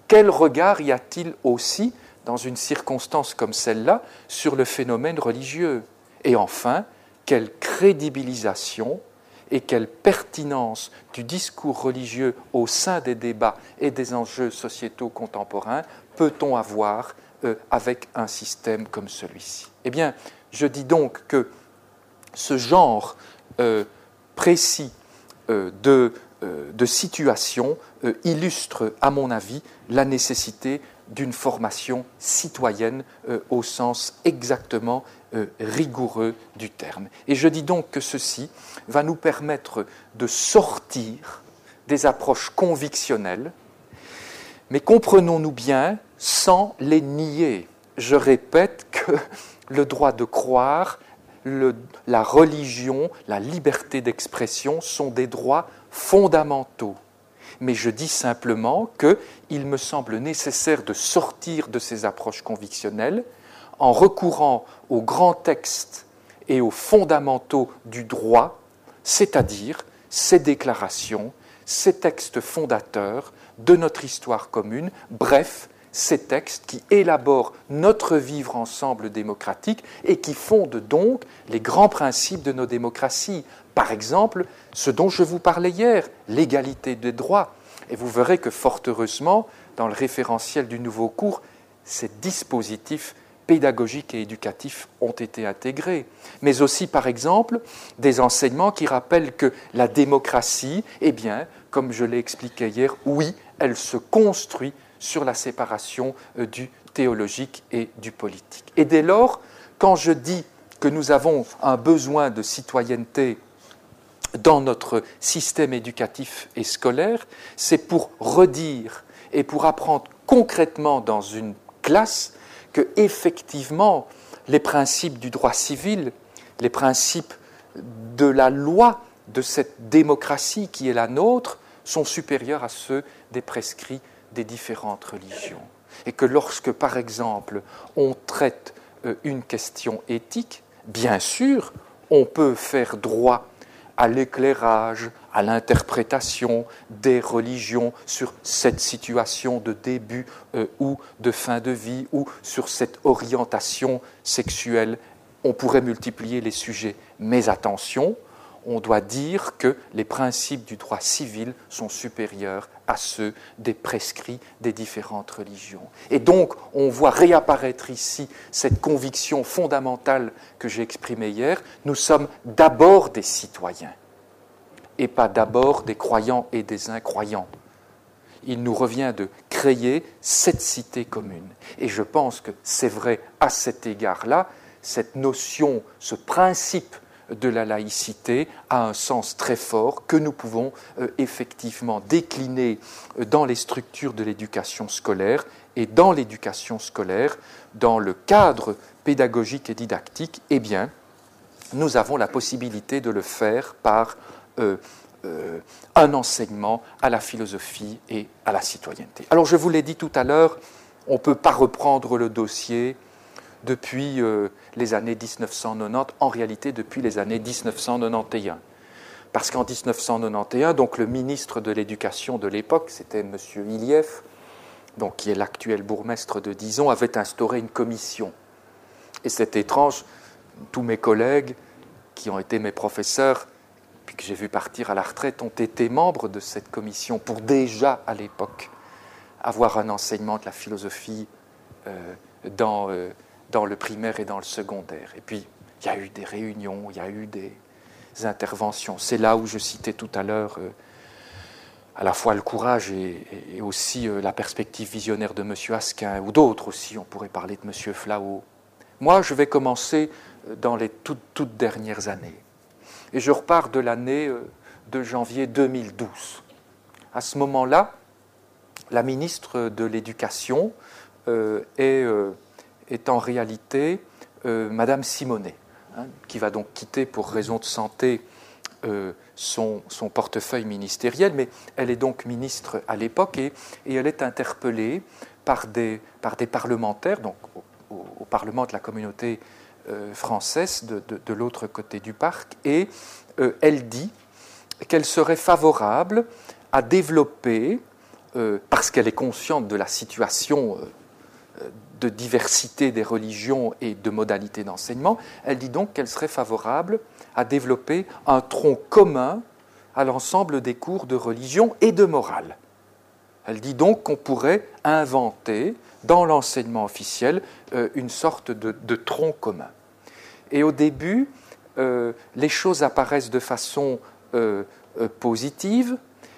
Quel regard y a-t-il aussi dans une circonstance comme celle-là, sur le phénomène religieux. Et enfin, quelle crédibilisation et quelle pertinence du discours religieux au sein des débats et des enjeux sociétaux contemporains peut-on avoir euh, avec un système comme celui-ci. Eh bien, je dis donc que ce genre euh, précis euh, de, de, situation illustre, à mon avis, la nécessité d'une formation citoyenne euh, au sens exactement euh, rigoureux du terme. Et je dis donc que ceci va nous permettre de sortir des approches convictionnelles, mais comprenons-nous bien sans les nier. Je répète que le droit de croire, la religion, la liberté d'expression sont des droits fondamentaux. Mais je dis simplement qu'il me semble nécessaire de sortir de ces approches convictionnelles en recourant aux grands textes et aux fondamentaux du droit, c'est-à-dire ces déclarations, ces textes fondateurs de notre histoire commune, bref, ces textes qui élaborent notre vivre ensemble démocratique et qui fondent donc les grands principes de nos démocraties. Par exemple, ce dont je vous parlais hier, l'égalité des droits. Et vous verrez que fort heureusement, dans le référentiel du nouveau cours, ces dispositifs pédagogiques et éducatifs ont été intégrés. Mais aussi, par exemple, des enseignements qui rappellent que la démocratie, eh bien, comme je l'ai expliqué hier, oui, elle se construit sur la séparation euh, du théologique et du politique. Et dès lors, quand je dis que nous avons un besoin de citoyenneté dans notre système éducatif et scolaire, c'est pour redire et pour apprendre concrètement dans une classe que effectivement les principes du droit civil, les principes de la loi de cette démocratie qui est la nôtre sont supérieurs à ceux des prescrits des différentes religions. Et que lorsque, par exemple, on traite euh, une question éthique, bien sûr, on peut faire droit à l'éclairage, à l'interprétation des religions sur cette situation de début euh, ou de fin de vie ou sur cette orientation sexuelle. On pourrait multiplier les sujets, mais attention, on doit dire que les principes du droit civil sont supérieurs à ceux des prescrits des différentes religions. Et donc, on voit réapparaître ici cette conviction fondamentale que j'ai exprimée hier, nous sommes d'abord des citoyens et pas d'abord des croyants et des incroyants. Il nous revient de créer cette cité commune. Et je pense que c'est vrai à cet égard-là, cette notion, ce principe de la laïcité a un sens très fort que nous pouvons euh, effectivement décliner euh, dans les structures de l'éducation scolaire et dans l'éducation scolaire, dans le cadre pédagogique et didactique, eh bien, nous avons la possibilité de le faire par euh, un enseignement à la philosophie et à la citoyenneté. Alors je vous l'ai dit tout à l'heure, on ne peut pas reprendre le dossier depuis euh, les années 1990, en réalité depuis les années 1991. Parce qu'en 1991, donc le ministre de l'Éducation de l'époque, c'était M. Iliev, donc qui est l'actuel bourgmestre de Dison, avait instauré une commission. Et c'est étrange, tous mes collègues qui ont été mes professeurs, puis que j'ai vu partir à la retraite, ont été membres de cette commission pour déjà, à l'époque, avoir un enseignement de la philosophie euh, dans, euh, dans le primaire et dans le secondaire. Et puis, il y a eu des réunions, il y a eu des interventions. C'est là où je citais tout à l'heure euh, à la fois le courage et, aussi euh, la perspective visionnaire de M. Asquin, ou d'autres aussi, on pourrait parler de M. Flao. Moi, je vais commencer euh, dans les toutes, toutes dernières années. Et je repars de l'année de janvier 2012. À ce moment-là, la ministre de l'Éducation est est en réalité euh, Madame Simonet, hein, qui va donc quitter pour raison de santé euh, son, portefeuille ministériel, mais elle est donc ministre à l'époque et, elle est interpellée par des, par des parlementaires, donc au, Parlement de la communauté euh, française de, l'autre côté du parc, et elle dit qu'elle serait favorable à développer, parce qu'elle est consciente de la situation de diversité des religions et de modalités d'enseignement, elle dit donc qu'elle serait favorable à développer un tronc commun à l'ensemble des cours de religion et de morale. Elle dit donc qu'on pourrait inventer dans l'enseignement officiel euh, une sorte de, tronc commun. Et au début, euh, les choses apparaissent de façon euh, positive,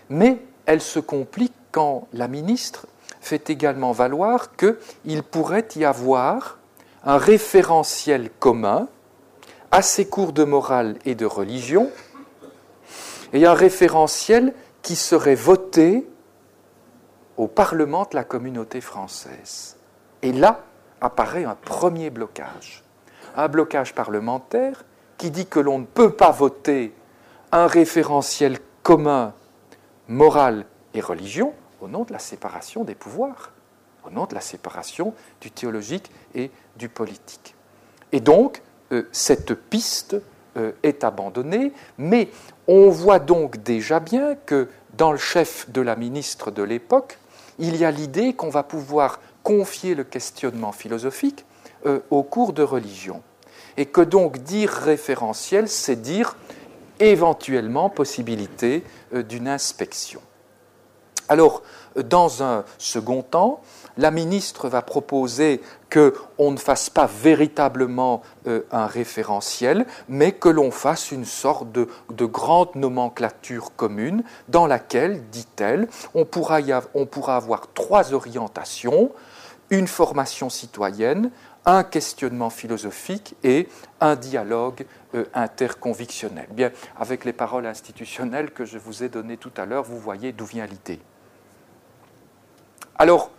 mais elles se compliquent quand la ministre fait également valoir qu'il pourrait y avoir un référentiel commun à ces cours de morale et de religion, et un référentiel qui serait votée au Parlement de la communauté française. Et là apparaît un premier blocage. Un blocage parlementaire qui dit que l'on ne peut pas voter un référentiel commun, moral et religion, au nom de la séparation des pouvoirs, au nom de la séparation du théologique et du politique. Et donc, euh, cette piste euh, est abandonnée, mais on voit donc déjà bien que dans le chef de la ministre de l'époque, il y a l'idée qu'on va pouvoir confier le questionnement philosophique euh, au cours de religion. Et que donc dire référentiel, c'est dire éventuellement possibilité d'une inspection. Alors, dans un second temps, la ministre va proposer qu'on ne fasse pas véritablement euh, un référentiel, mais que l'on fasse une sorte de, grande nomenclature commune dans laquelle, dit-elle, on, pourra on pourra avoir trois orientations, une formation citoyenne, un questionnement philosophique et un dialogue euh, interconvictionnel. Bien, avec les paroles institutionnelles que je vous ai données tout à l'heure, vous voyez d'où vient l'idée. Alors,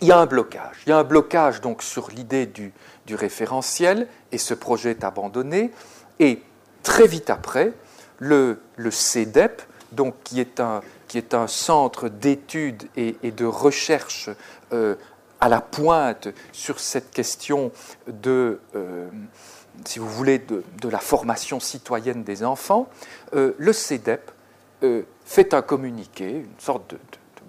il y a un blocage. Il y a un blocage donc sur l'idée du, référentiel et ce projet est abandonné. Et très vite après, le, CEDEP, donc, qui, est un, centre d'études et, de recherche euh, à la pointe sur cette question de, euh, si vous voulez, de, la formation citoyenne des enfants, euh, le CEDEP fait un communiqué, une sorte de,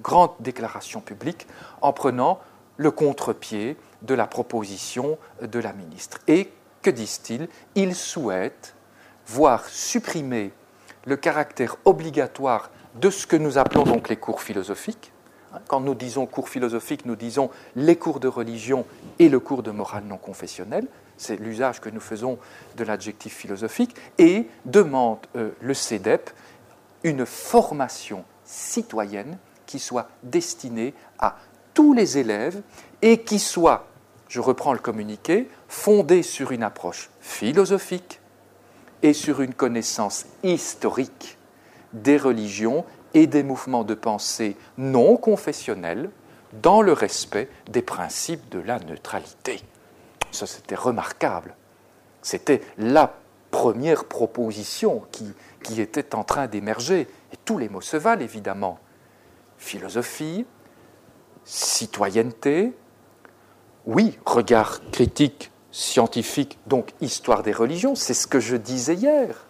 grande déclaration publique, en prenant le contre-pied de la proposition de la ministre. Et que disent-ils? Ils souhaitent voir supprimer le caractère obligatoire de ce que nous appelons donc les cours philosophiques, quand nous disons cours philosophiques, nous disons les cours de religion et le cours de morale non confessionnelle. C'est l'usage que nous faisons de l'adjectif philosophique. Et demande euh, le CEDEP une formation citoyenne qui soit destinée à tous les élèves et qui soit, je reprends le communiqué, fondée sur une approche philosophique et sur une connaissance historique des religions et des mouvements de pensée non confessionnels dans le respect des principes de la neutralité. Ça, c'était remarquable. C'était la première proposition qui, qui était en train d'émerger. Et tous les mots se valent, évidemment. Philosophie, citoyenneté, oui, regard critique, scientifique, donc histoire des religions, c'est ce que je disais hier.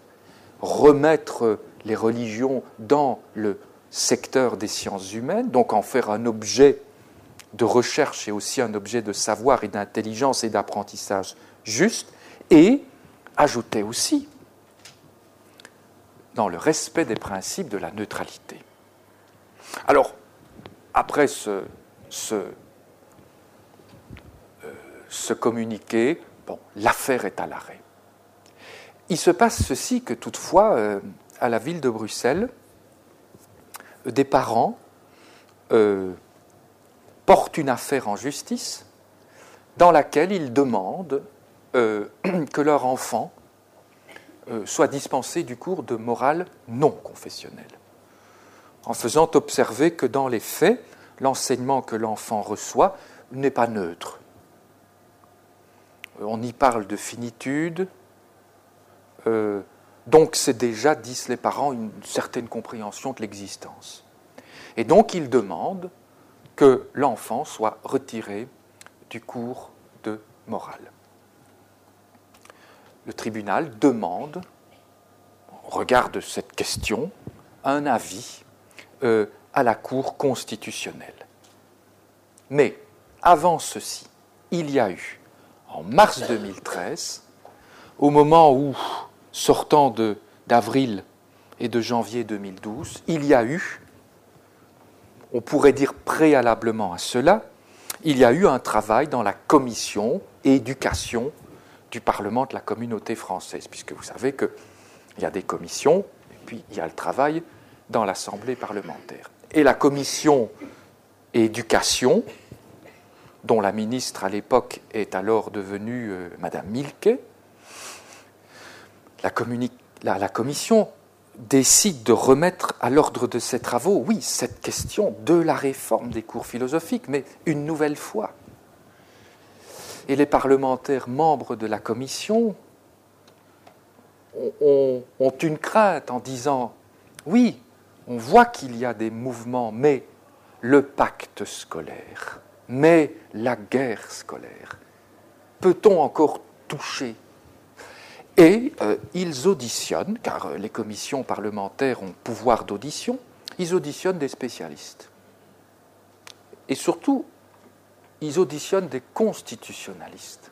Remettre les religions dans le secteur des sciences humaines, donc en faire un objet de recherche et aussi un objet de savoir et d'intelligence et d'apprentissage juste, et ajouter aussi dans le respect des principes de la neutralité. Alors, après ce, ce, euh, communiqué, bon, l'affaire est à l'arrêt. Il se passe ceci que toutefois, euh, à la ville de Bruxelles, des parents euh, portent une affaire en justice dans laquelle ils demandent (clears throat) que leur enfant soit dispensé du cours de morale non confessionnelle, en faisant observer que dans les faits, l'enseignement que l'enfant reçoit n'est pas neutre. On y parle de finitude, donc c'est déjà, disent les parents, une certaine compréhension de l'existence. Et donc ils demandent que l'enfant soit retiré du cours de morale. Le tribunal demande, au regard de cette question, un avis euh, à la Cour constitutionnelle. Mais avant ceci, il y a eu, en mars 2013, au moment où sortant d'avril et de janvier 2012, il y a eu, on pourrait dire préalablement à cela, il y a eu un travail dans la commission éducation du Parlement de la communauté française, puisque vous savez qu'il y a des commissions, et puis il y a le travail dans l'Assemblée parlementaire. Et la commission éducation, dont la ministre à l'époque est alors devenue euh, Madame Milquet, la, commission décide de remettre à l'ordre de ses travaux, oui, cette question de la réforme des cours philosophiques, mais une nouvelle fois. Et les parlementaires membres de la commission ont, une crainte en disant, oui, on voit qu'il y a des mouvements, mais le pacte scolaire, mais la guerre scolaire, peut-on encore toucher? Et euh, ils auditionnent, car euh, les commissions parlementaires ont pouvoir d'audition, ils auditionnent des spécialistes. Et surtout, ils auditionnent des constitutionnalistes.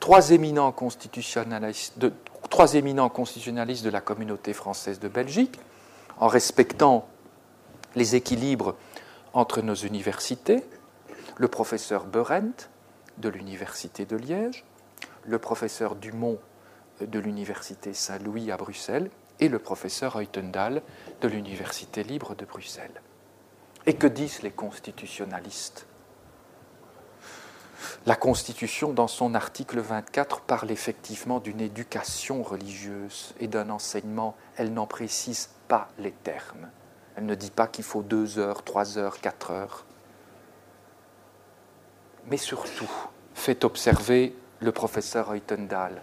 Trois éminents constitutionnalistes de, trois éminents constitutionnalistes de la communauté française de Belgique, en respectant les équilibres entre nos universités, le professeur Berendt de l'Université de Liège, le professeur Dumont de l'Université Saint-Louis à Bruxelles et le professeur Heutendal de l'Université libre de Bruxelles. Et que disent les constitutionnalistes? La Constitution, dans son article 24, parle effectivement d'une éducation religieuse et d'un enseignement. Elle n'en précise pas les termes. Elle ne dit pas qu'il faut deux heures, trois heures, quatre heures. Mais surtout, fait observer le professeur Heutendal,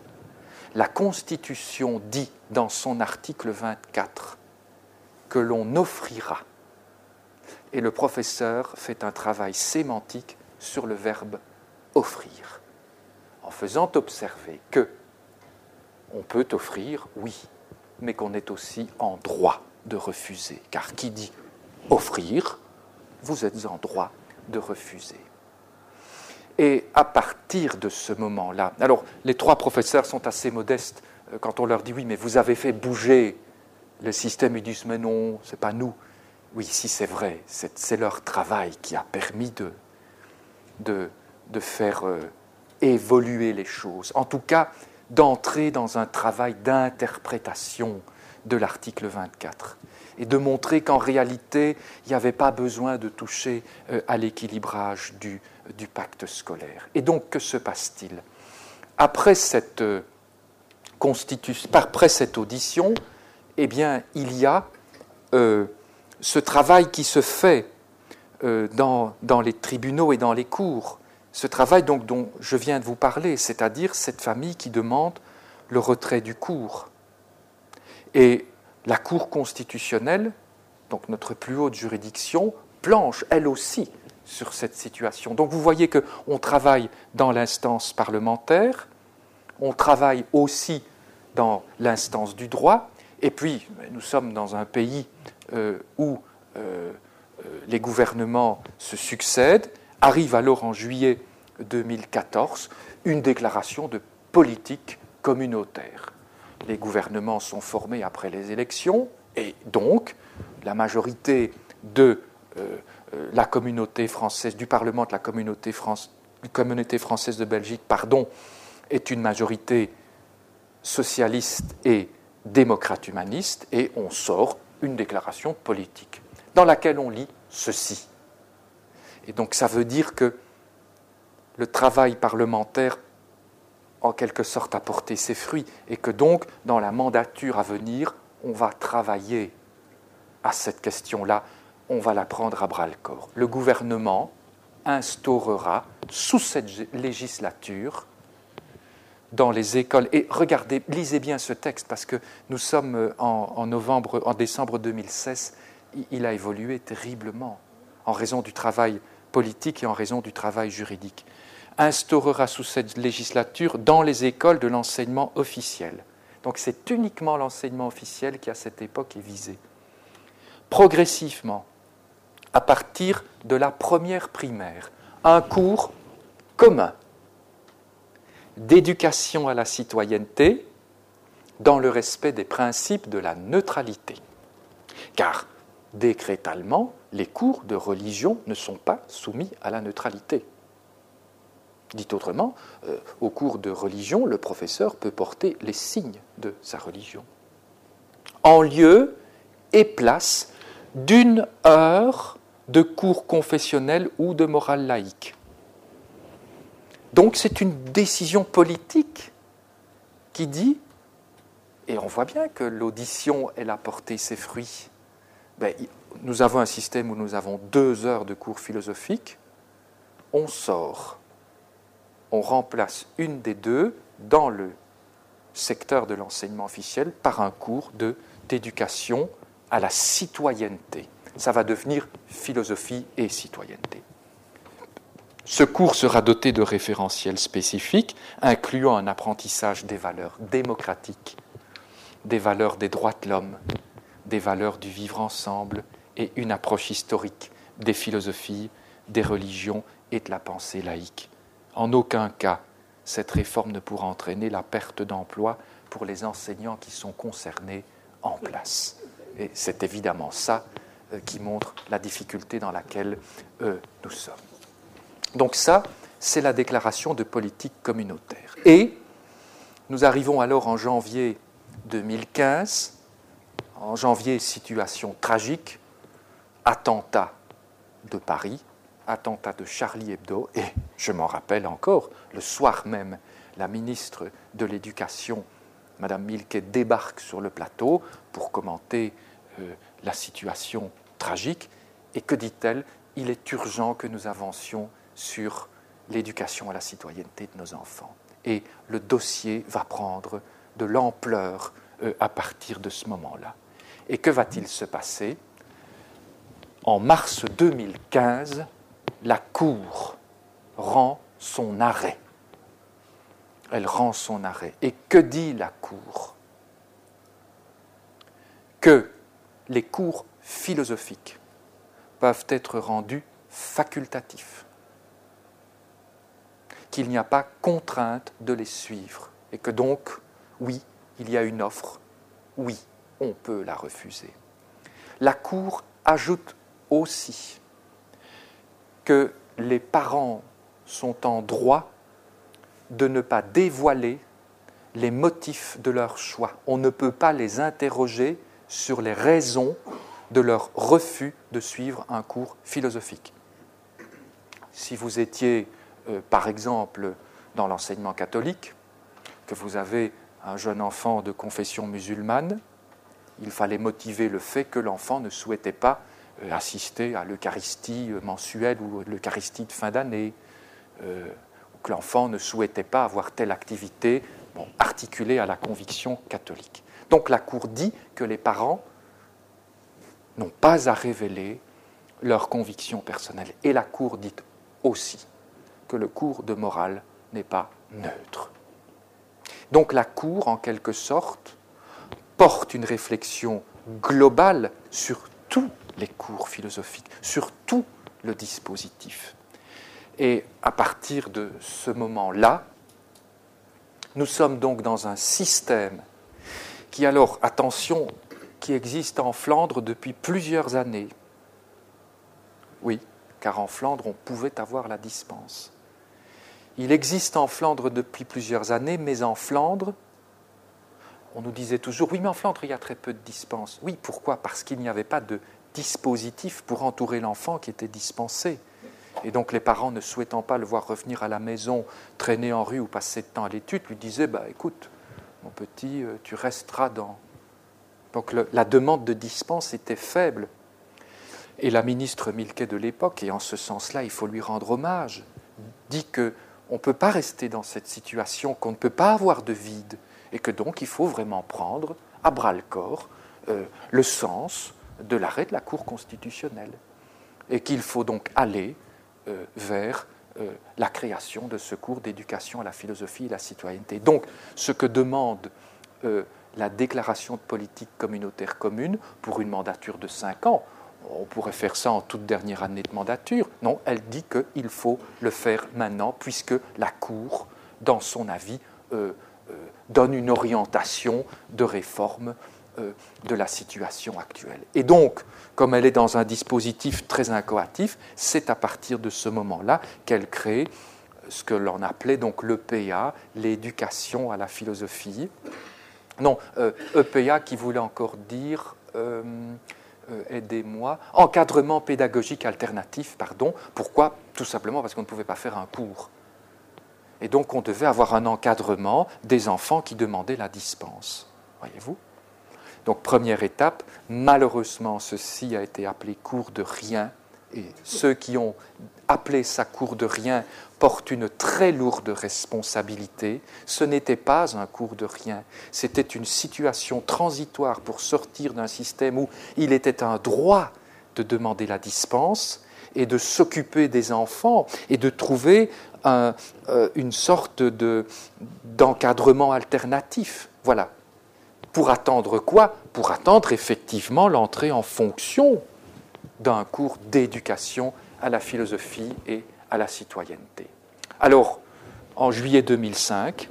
la Constitution dit dans son article 24 que l'on offrira. Et le professeur fait un travail sémantique sur le verbe offrir, en faisant observer que on peut offrir, oui, mais qu'on est aussi en droit de refuser. Car qui dit offrir, vous êtes en droit de refuser. Et à partir de ce moment-là, alors les trois professeurs sont assez modestes euh, quand on leur dit oui, mais vous avez fait bouger le système, ils disent mais non, c'est pas nous. Oui, si c'est vrai, c'est leur travail qui a permis de, de, de faire euh, évoluer les choses. En tout cas, d'entrer dans un travail d'interprétation de l'article 24 et de montrer qu'en réalité, il n'y avait pas besoin de toucher euh, à l'équilibrage du, pacte scolaire. Et donc, que se passe-t-il? Après cette, euh, après cette audition, eh bien, il y a ce travail qui se fait dans, les tribunaux et dans les cours, ce travail dont je viens de vous parler, c'est-à-dire cette famille qui demande le retrait du cours. Et la Cour constitutionnelle, donc notre plus haute juridiction, planche elle aussi sur cette situation. Donc vous voyez qu'on travaille dans l'instance parlementaire, on travaille aussi dans l'instance du droit, et puis nous sommes dans un pays euh, où euh, euh, les gouvernements se succèdent. Arrive alors en juillet 2014 une déclaration de politique communautaire. Les gouvernements sont formés après les élections, et donc la majorité de euh, la communauté française, du Parlement de la communauté, communauté française de Belgique, pardon, est une majorité socialiste et démocrate humaniste, et on sort une déclaration politique dans laquelle on lit ceci. Et donc ça veut dire que le travail parlementaire, en quelque sorte, a porté ses fruits, et que donc, dans la mandature à venir, on va travailler à cette question-là on va la prendre à bras le corps. Le gouvernement instaurera sous cette législature dans les écoles. Et regardez, lisez bien ce texte parce que nous sommes en, novembre, en décembre 2016. Il a évolué terriblement en raison du travail politique et en raison du travail juridique. Instaurera sous cette législature dans les écoles de l'enseignement officiel. Donc c'est uniquement l'enseignement officiel qui à cette époque est visé. Progressivement, à partir de la première primaire, un cours commun d'éducation à la citoyenneté dans le respect des principes de la neutralité. Car décrétalement, les cours de religion ne sont pas soumis à la neutralité. Dit autrement, euh, au cours de religion, le professeur peut porter les signes de sa religion. En lieu et place d'une heure de cours confessionnels ou de morale laïque. Donc c'est une décision politique qui dit Et on voit bien que l'audition, elle a porté ses fruits. Ben, nous avons un système où nous avons deux heures de cours philosophiques. On sort. On remplace une des deux dans le secteur de l'enseignement officiel par un cours d'éducation à la citoyenneté. Ça va devenir philosophie et citoyenneté. Ce cours sera doté de référentiels spécifiques, incluant un apprentissage des valeurs démocratiques, des valeurs des droits de l'homme, des valeurs du vivre ensemble et une approche historique des philosophies, des religions et de la pensée laïque. En aucun cas, cette réforme ne pourra entraîner la perte d'emploi pour les enseignants qui sont concernés en place. Et c'est évidemment ça euh, qui montre la difficulté dans laquelle euh, nous sommes. Donc ça, c'est la déclaration de politique communautaire. Et nous arrivons alors en janvier 2015. En janvier, situation tragique, attentat de Paris, attentat de Charlie Hebdo, et je m'en rappelle encore, le soir même, la ministre de l'Éducation, Madame Milquet, débarque sur le plateau pour commenter euh, la situation tragique. Et que dit-elle? Il est urgent que nous avancions sur l'éducation à la citoyenneté de nos enfants. Et le dossier va prendre de l'ampleur euh, à partir de ce moment-là. Et que va-t-il se passer En mars 2015, la Cour rend son arrêt. Elle rend son arrêt. Et que dit la Cour Que les cours philosophiques peuvent être rendus facultatifs, qu'il n'y a pas contrainte de les suivre, et que donc, oui, il y a une offre, oui, on peut la refuser. La Cour ajoute aussi que les parents sont en droit de ne pas dévoiler les motifs de leur choix. On ne peut pas les interroger sur les raisons de leur refus de suivre un cours philosophique. Si vous étiez, euh, par exemple, dans l'enseignement catholique, que vous avez un jeune enfant de confession musulmane, il fallait motiver le fait que l'enfant ne souhaitait pas euh, assister à l'Eucharistie euh, mensuelle ou l'Eucharistie de fin d'année, euh, ou que l'enfant ne souhaitait pas avoir telle activité articulée à la conviction catholique. Donc la Cour dit que les parents n'ont pas à révéler leur conviction personnelle. Et la Cour dit aussi que le cours de morale n'est pas neutre. Donc la Cour, en quelque sorte, porte une réflexion globale sur tous les cours philosophiques, sur tout le dispositif. Et à partir de ce moment-là, nous sommes donc dans un système qui, alors, attention, qui existe en Flandre depuis plusieurs années. Oui, car en Flandre, on pouvait avoir la dispense. Il existe en Flandre depuis plusieurs années, mais en Flandre, on nous disait toujours, oui, mais en Flandre, il y a très peu de dispenses. Oui, pourquoi? Parce qu'il n'y avait pas de dispositif pour entourer l'enfant qui était dispensé. Et donc les parents, ne souhaitant pas le voir revenir à la maison, traîner en rue ou passer de temps à l'étude, lui disaient, bah, écoute, mon petit, euh, tu resteras dans... Donc la demande de dispense était faible. Et la ministre Milquet de l'époque, et en ce sens-là, il faut lui rendre hommage, dit que on ne peut pas rester dans cette situation, qu'on ne peut pas avoir de vide, et que donc il faut vraiment prendre à bras le corps euh, le sens de l'arrêt de la Cour constitutionnelle, et qu'il faut donc aller euh, vers euh, la création de ce cours d'éducation à la philosophie et la citoyenneté. Donc, ce que demande la déclaration de politique communautaire commune pour une mandature de cinq ans, on pourrait faire ça en toute dernière année de mandature. Non, elle dit qu'il faut le faire maintenant, puisque la Cour, dans son avis, donne une orientation de réforme euh, de la situation actuelle. Et donc, comme elle est dans un dispositif très incoatif, c'est à partir de ce moment-là qu'elle crée ce que l'on appelait donc l'EPA, l'éducation à la philosophie. Non, EPA qui voulait encore dire euh, aidez-moi, encadrement pédagogique alternatif, pardon. Pourquoi? Tout simplement parce qu'on ne pouvait pas faire un cours. Et donc on devait avoir un encadrement des enfants qui demandaient la dispense. Voyez-vous? Donc première étape, malheureusement ceci a été appelé cours de rien, et ceux qui ont appelé ça cours de rien portent une très lourde responsabilité. Ce n'était pas un cours de rien, c'était une situation transitoire pour sortir d'un système où il était un droit de demander la dispense et de s'occuper des enfants et de trouver euh, une sorte d'encadrement alternatif. Voilà. Pour attendre quoi? Pour attendre effectivement l'entrée en fonction d'un cours d'éducation à la philosophie et à la citoyenneté. Alors, en juillet 2005,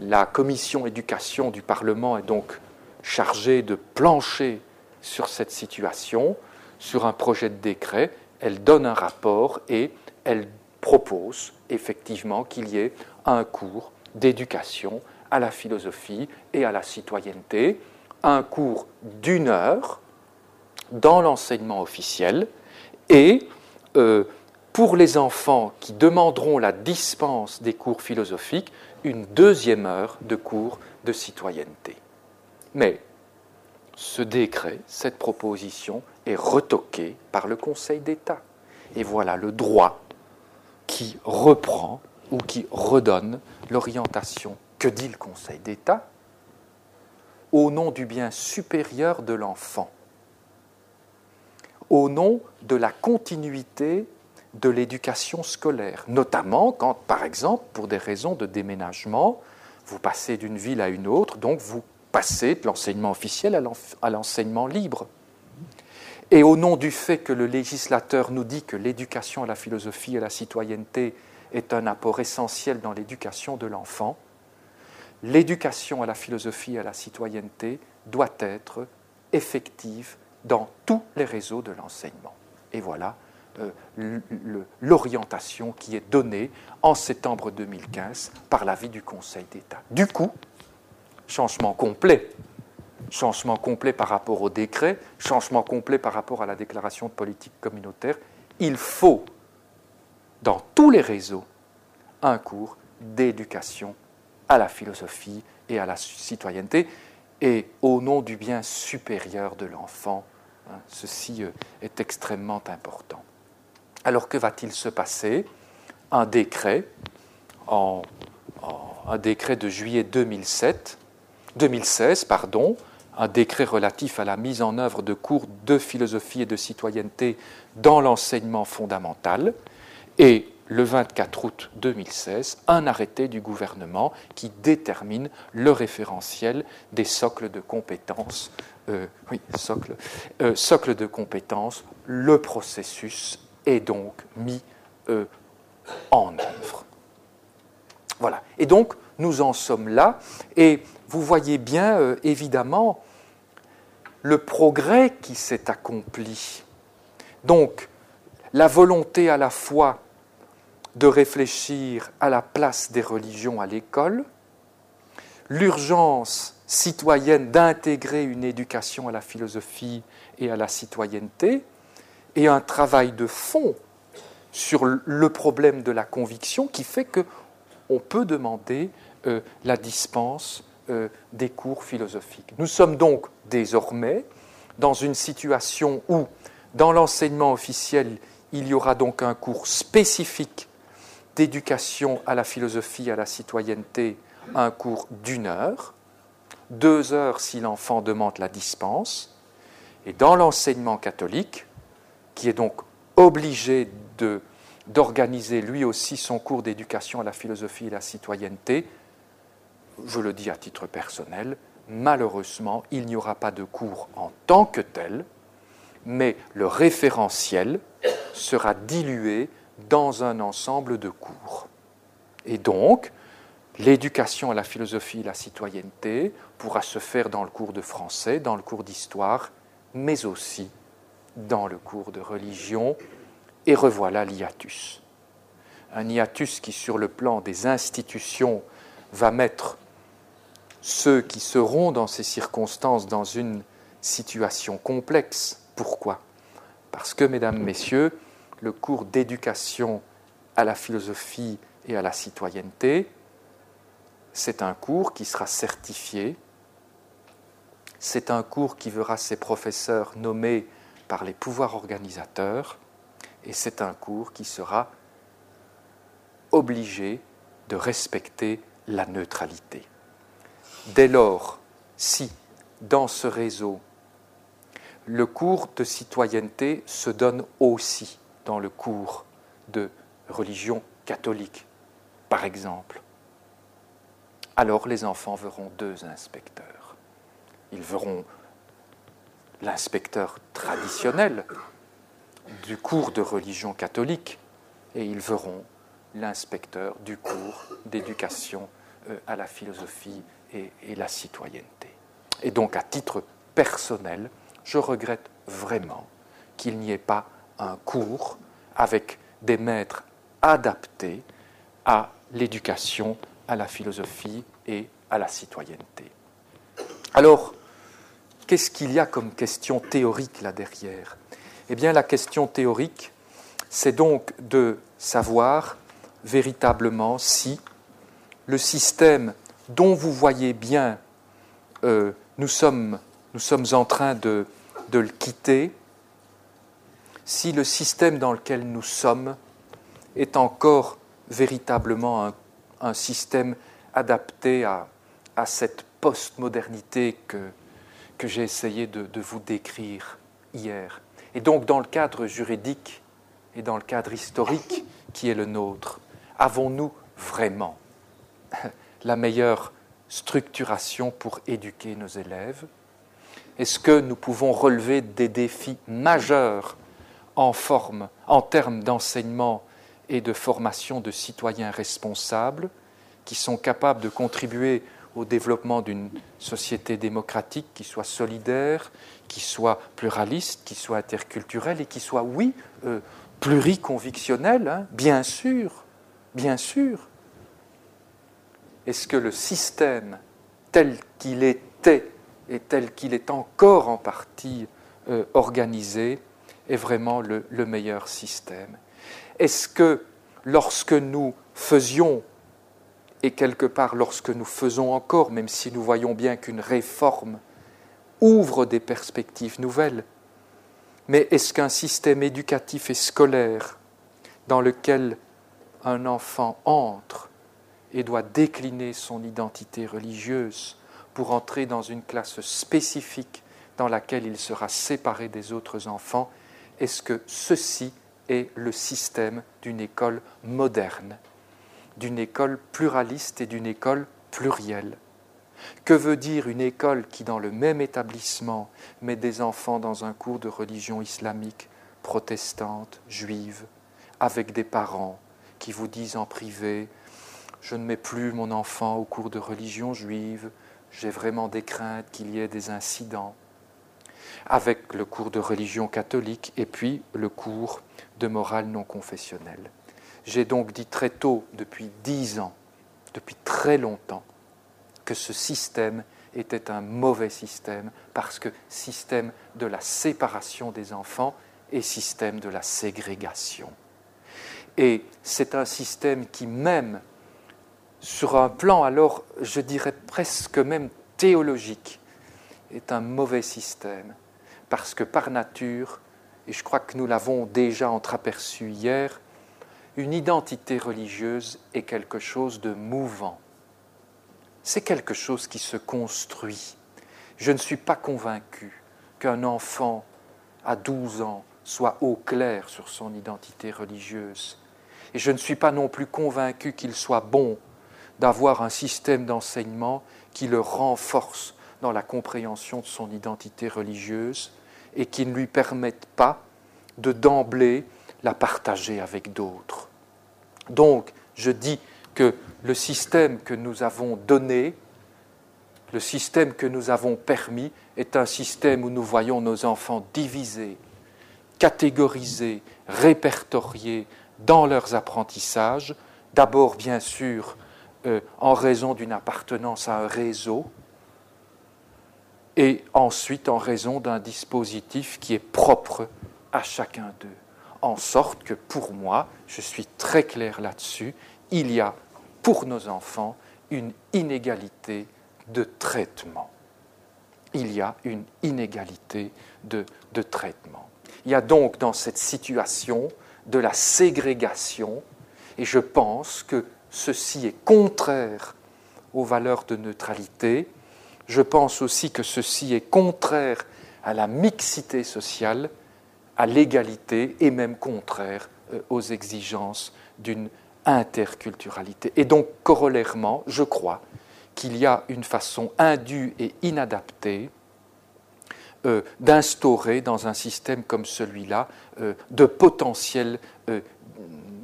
la commission éducation du Parlement est donc chargée de plancher sur cette situation, sur un projet de décret. Elle donne un rapport et elle propose effectivement qu'il y ait un cours d'éducation à la philosophie et à la citoyenneté, un cours d'une heure dans l'enseignement officiel et euh, pour les enfants qui demanderont la dispense des cours philosophiques, une deuxième heure de cours de citoyenneté. Mais ce décret, cette proposition est retoquée par le Conseil d'État. Et voilà le droit qui reprend ou qui redonne l'orientation que dit le Conseil d'État? Au nom du bien supérieur de l'enfant, au nom de la continuité de l'éducation scolaire, notamment quand, par exemple, pour des raisons de déménagement, vous passez d'une ville à une autre, donc vous passez de l'enseignement officiel à l'enseignement libre. Et au nom du fait que le législateur nous dit que l'éducation à la philosophie et à la citoyenneté est un apport essentiel dans l'éducation de l'enfant, l'éducation à la philosophie et à la citoyenneté doit être effective dans tous les réseaux de l'enseignement. Et voilà euh, l'orientation qui est donnée en septembre 2015 par l'avis du Conseil d'État. Du coup, changement complet changement complet par rapport au décret, changement complet par rapport à la déclaration de politique communautaire, il faut, dans tous les réseaux, un cours d'éducation à la philosophie et à la citoyenneté, et au nom du bien supérieur de l'enfant. Hein, ceci euh, est extrêmement important. Alors que va-t-il se passer? Un décret, un décret de juillet 2007, 2016, pardon, un décret relatif à la mise en œuvre de cours de philosophie et de citoyenneté dans l'enseignement fondamental, et le 24 août 2016, un arrêté du gouvernement qui détermine le référentiel des socles de compétences. Euh, oui, socle, euh, socle de compétences, le processus est donc mis euh, en œuvre. Voilà. Et donc, nous en sommes là, et vous voyez bien, évidemment, le progrès qui s'est accompli. Donc, la volonté à la fois de réfléchir à la place des religions à l'école, l'urgence citoyenne d'intégrer une éducation à la philosophie et à la citoyenneté, et un travail de fond sur le problème de la conviction qui fait qu'on peut demander euh, la dispense euh, des cours philosophiques. Nous sommes donc désormais dans une situation où, dans l'enseignement officiel, il y aura donc un cours spécifique d'éducation à la philosophie, à la citoyenneté, un cours d'une heure, deux heures si l'enfant demande la dispense, et dans l'enseignement catholique, qui est donc obligé d'organiser lui aussi son cours d'éducation à la philosophie et la citoyenneté, je le dis à titre personnel, malheureusement, il n'y aura pas de cours en tant que tel, mais le référentiel sera dilué dans un ensemble de cours. Et donc, l'éducation à la philosophie et la citoyenneté pourra se faire dans le cours de français, dans le cours d'histoire, mais aussi dans le cours de religion. Et revoilà l'hiatus. Un hiatus qui, sur le plan des institutions, va mettre ceux qui seront dans ces circonstances dans une situation complexe. Pourquoi? Parce que, mesdames, messieurs, le cours d'éducation à la philosophie et à la citoyenneté, c'est un cours qui sera certifié C'est un cours qui verra ses professeurs nommés par les pouvoirs organisateurs et c'est un cours qui sera obligé de respecter la neutralité. Dès lors, si dans ce réseau, le cours de citoyenneté se donne aussi dans le cours de religion catholique, par exemple, alors les enfants verront deux inspecteurs. Ils verront l'inspecteur traditionnel du cours de religion catholique et ils verront l'inspecteur du cours d'éducation euh, à la philosophie et, la citoyenneté. Et donc, à titre personnel, je regrette vraiment qu'il n'y ait pas un cours avec des maîtres adaptés à l'éducation, à la philosophie et à la citoyenneté. Alors, qu'est-ce qu'il y a comme question théorique là derrière? Eh bien, la question théorique, c'est donc de savoir véritablement si le système dont vous voyez bien euh, nous, sommes, nous sommes en train de, le quitter, si le système dans lequel nous sommes est encore véritablement un, système adapté à, cette postmodernité que, que j'ai essayé de, vous décrire hier. Et donc dans le cadre juridique et dans le cadre historique qui est le nôtre, avons-nous vraiment la meilleure structuration pour éduquer nos élèves? Est-ce que nous pouvons relever des défis majeurs en forme, termes d'enseignement et de formation de citoyens responsables qui sont capables de contribuer au développement d'une société démocratique qui soit solidaire, qui soit pluraliste, qui soit interculturelle et qui soit, oui, euh, pluriconvictionnelle, hein, bien sûr, bien sûr. Est-ce que le système tel qu'il était et tel qu'il est encore en partie euh, organisé est vraiment le, le meilleur système? Est-ce que lorsque nous faisions et quelque part lorsque nous faisons encore, même si nous voyons bien qu'une réforme ouvre des perspectives nouvelles, mais est-ce qu'un système éducatif et scolaire dans lequel un enfant entre et doit décliner son identité religieuse pour entrer dans une classe spécifique dans laquelle il sera séparé des autres enfants, est-ce que ceci est le système d'une école moderne d'une école pluraliste et d'une école plurielle? Que veut dire une école qui, dans le même établissement, met des enfants dans un cours de religion islamique, protestante, juive, avec des parents qui vous disent en privé Je ne mets plus mon enfant au cours de religion juive, j'ai vraiment des craintes qu'il y ait des incidents, avec le cours de religion catholique et puis le cours de morale non confessionnelle. J'ai donc dit très tôt, depuis dix ans, depuis très longtemps, que ce système était un mauvais système parce que système de la séparation des enfants et système de la ségrégation. Et c'est un système qui même, sur un plan alors, je dirais presque même théologique, est un mauvais système parce que par nature, et je crois que nous l'avons déjà entreaperçu hier, une identité religieuse est quelque chose de mouvant. C'est quelque chose qui se construit. Je ne suis pas convaincu qu'un enfant à 12 ans soit au clair sur son identité religieuse. Et je ne suis pas non plus convaincu qu'il soit bon d'avoir un système d'enseignement qui le renforce dans la compréhension de son identité religieuse et qui ne lui permette pas de d'emblée la partager avec d'autres. Donc, je dis que le système que nous avons donné, le système que nous avons permis, est un système où nous voyons nos enfants divisés, catégorisés, répertoriés dans leurs apprentissages, d'abord bien sûr euh, en raison d'une appartenance à un réseau, et ensuite en raison d'un dispositif qui est propre à chacun d'eux en sorte que pour moi, je suis très clair là-dessus, il y a pour nos enfants une inégalité de traitement. il y a une inégalité de, de traitement. Il y a donc dans cette situation de la ségrégation, et je pense que ceci est contraire aux valeurs de neutralité. Je pense aussi que ceci est contraire à la mixité sociale, à l'égalité et même contraire euh, aux exigences d'une interculturalité. Et donc, corollairement, je crois qu'il y a une façon indue et inadaptée euh, d'instaurer dans un système comme celui-là euh, de potentielles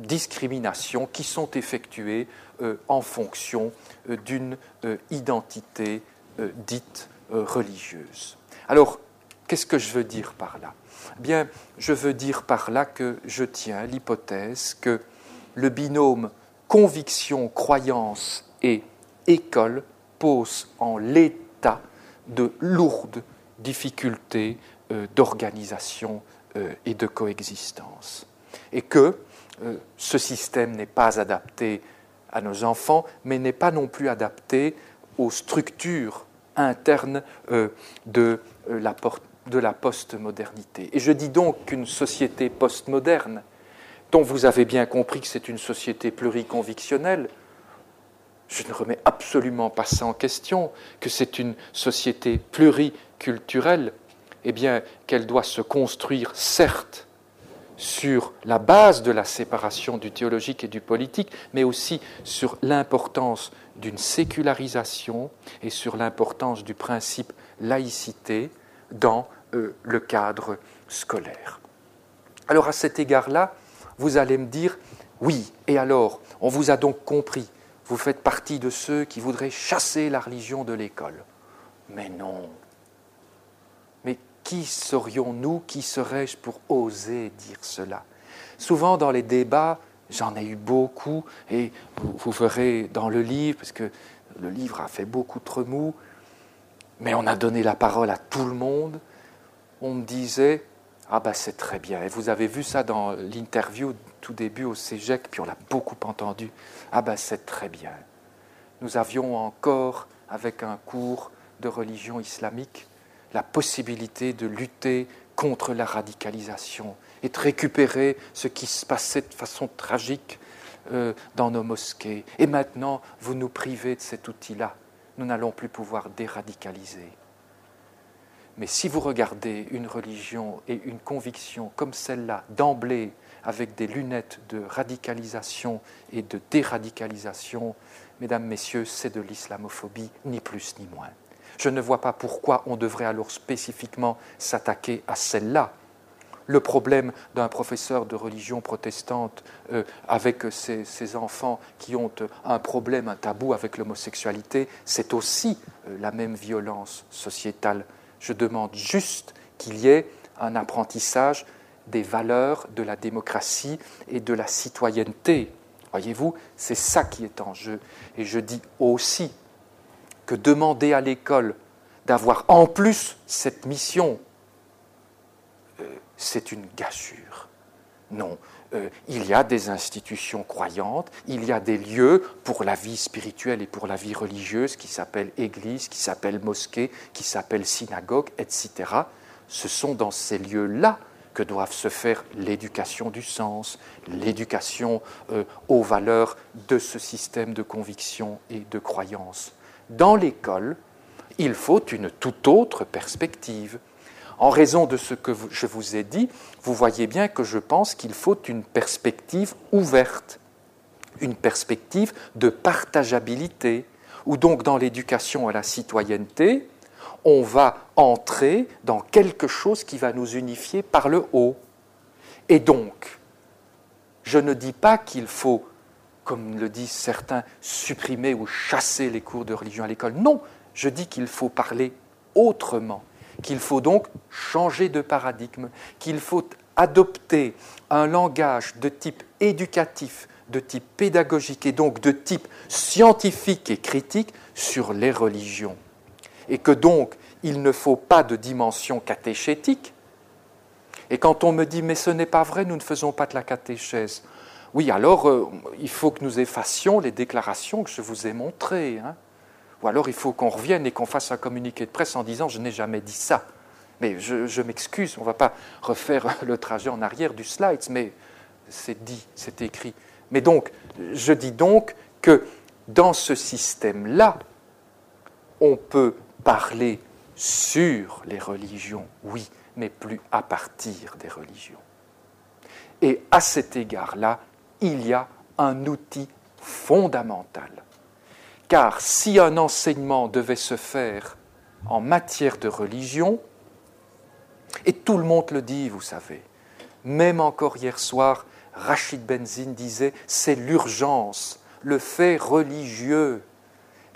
discriminations qui sont effectuées en fonction d'une identité dite religieuse. Alors, qu'est-ce que je veux dire par là? Bien, je veux dire par là que je tiens l'hypothèse que le binôme conviction, croyance et école pose en l'état de lourdes difficultés euh, d'organisation euh, et de coexistence. Et que euh, ce système n'est pas adapté à nos enfants, mais n'est pas non plus adapté aux structures internes de la, de la postmodernité. Et je dis donc qu'une société postmoderne, dont vous avez bien compris que c'est une société pluriconvictionnelle, je ne remets absolument pas ça en question, que c'est une société pluriculturelle, eh bien, qu'elle doit se construire, certes, sur la base de la séparation du théologique et du politique, mais aussi sur l'importance d'une sécularisation et sur l'importance du principe laïcité, dans euh, le cadre scolaire. Alors à cet égard-là, vous allez me dire, oui, et alors, on vous a donc compris, vous faites partie de ceux qui voudraient chasser la religion de l'école. Mais non. Qui serions-nous, qui serais-je pour oser dire cela? Souvent dans les débats, j'en ai eu beaucoup, et vous, verrez dans le livre, parce que le livre a fait beaucoup de remous, mais on a donné la parole à tout le monde. On me disait Ah ben c'est très bien. Et vous avez vu ça dans l'interview tout début au CEGEC, puis on l'a beaucoup entendu. Ah ben c'est très bien. Nous avions encore, avec un cours de religion islamique, la possibilité de lutter contre la radicalisation et de récupérer ce qui se passait de façon tragique euh, dans nos mosquées. Et maintenant, vous nous privez de cet outil-là nous n'allons plus pouvoir déradicaliser. Mais si vous regardez une religion et une conviction comme celle-là, d'emblée, avec des lunettes de radicalisation et de déradicalisation, mesdames, messieurs, c'est de l'islamophobie, ni plus ni moins. Je ne vois pas pourquoi on devrait alors spécifiquement s'attaquer à celle-là le problème d'un professeur de religion protestante euh, avec ses, enfants qui ont euh, un problème, un tabou avec l'homosexualité, c'est aussi euh, la même violence sociétale. Je demande juste qu'il y ait un apprentissage des valeurs de la démocratie et de la citoyenneté. Voyez-vous, c'est ça qui est en jeu. Et je dis aussi que demander à l'école d'avoir en plus cette mission c'est une gâchure. Non, euh, il y a des institutions croyantes, il y a des lieux pour la vie spirituelle et pour la vie religieuse qui s'appellent église, qui s'appellent mosquée, qui s'appellent synagogue, etc. Ce sont dans ces lieux-là que doivent se faire l'éducation du sens, l'éducation euh, aux valeurs de ce système de conviction et de croyance. Dans l'école, il faut une toute autre perspective en raison de ce que je vous ai dit, vous voyez bien que je pense qu'il faut une perspective ouverte, une perspective de partageabilité, où donc dans l'éducation à la citoyenneté, on va entrer dans quelque chose qui va nous unifier par le haut. Et donc, je ne dis pas qu'il faut, comme le disent certains, supprimer ou chasser les cours de religion à l'école. Non, je dis qu'il faut parler autrement qu'il faut donc changer de paradigme, qu'il faut adopter un langage de type éducatif, de type pédagogique et donc de type scientifique et critique sur les religions. Et que donc il ne faut pas de dimension catéchétique. Et quand on me dit mais ce n'est pas vrai, nous ne faisons pas de la catéchèse. Oui, alors euh, il faut que nous effacions les déclarations que je vous ai montrées. Hein. Ou alors il faut qu'on revienne et qu'on fasse un communiqué de presse en disant je n'ai jamais dit ça. Mais je, m'excuse, on ne va pas refaire (laughs) le trajet en arrière du slide, mais c'est dit, c'est écrit. Mais donc, je dis donc que dans ce système-là, on peut parler sur les religions, oui, mais plus à partir des religions. Et à cet égard-là, il y a un outil fondamental. Car si un enseignement devait se faire en matière de religion, et tout le monde le dit, vous savez, même encore hier soir, Rachid Benzine disait, c'est l'urgence, le fait religieux,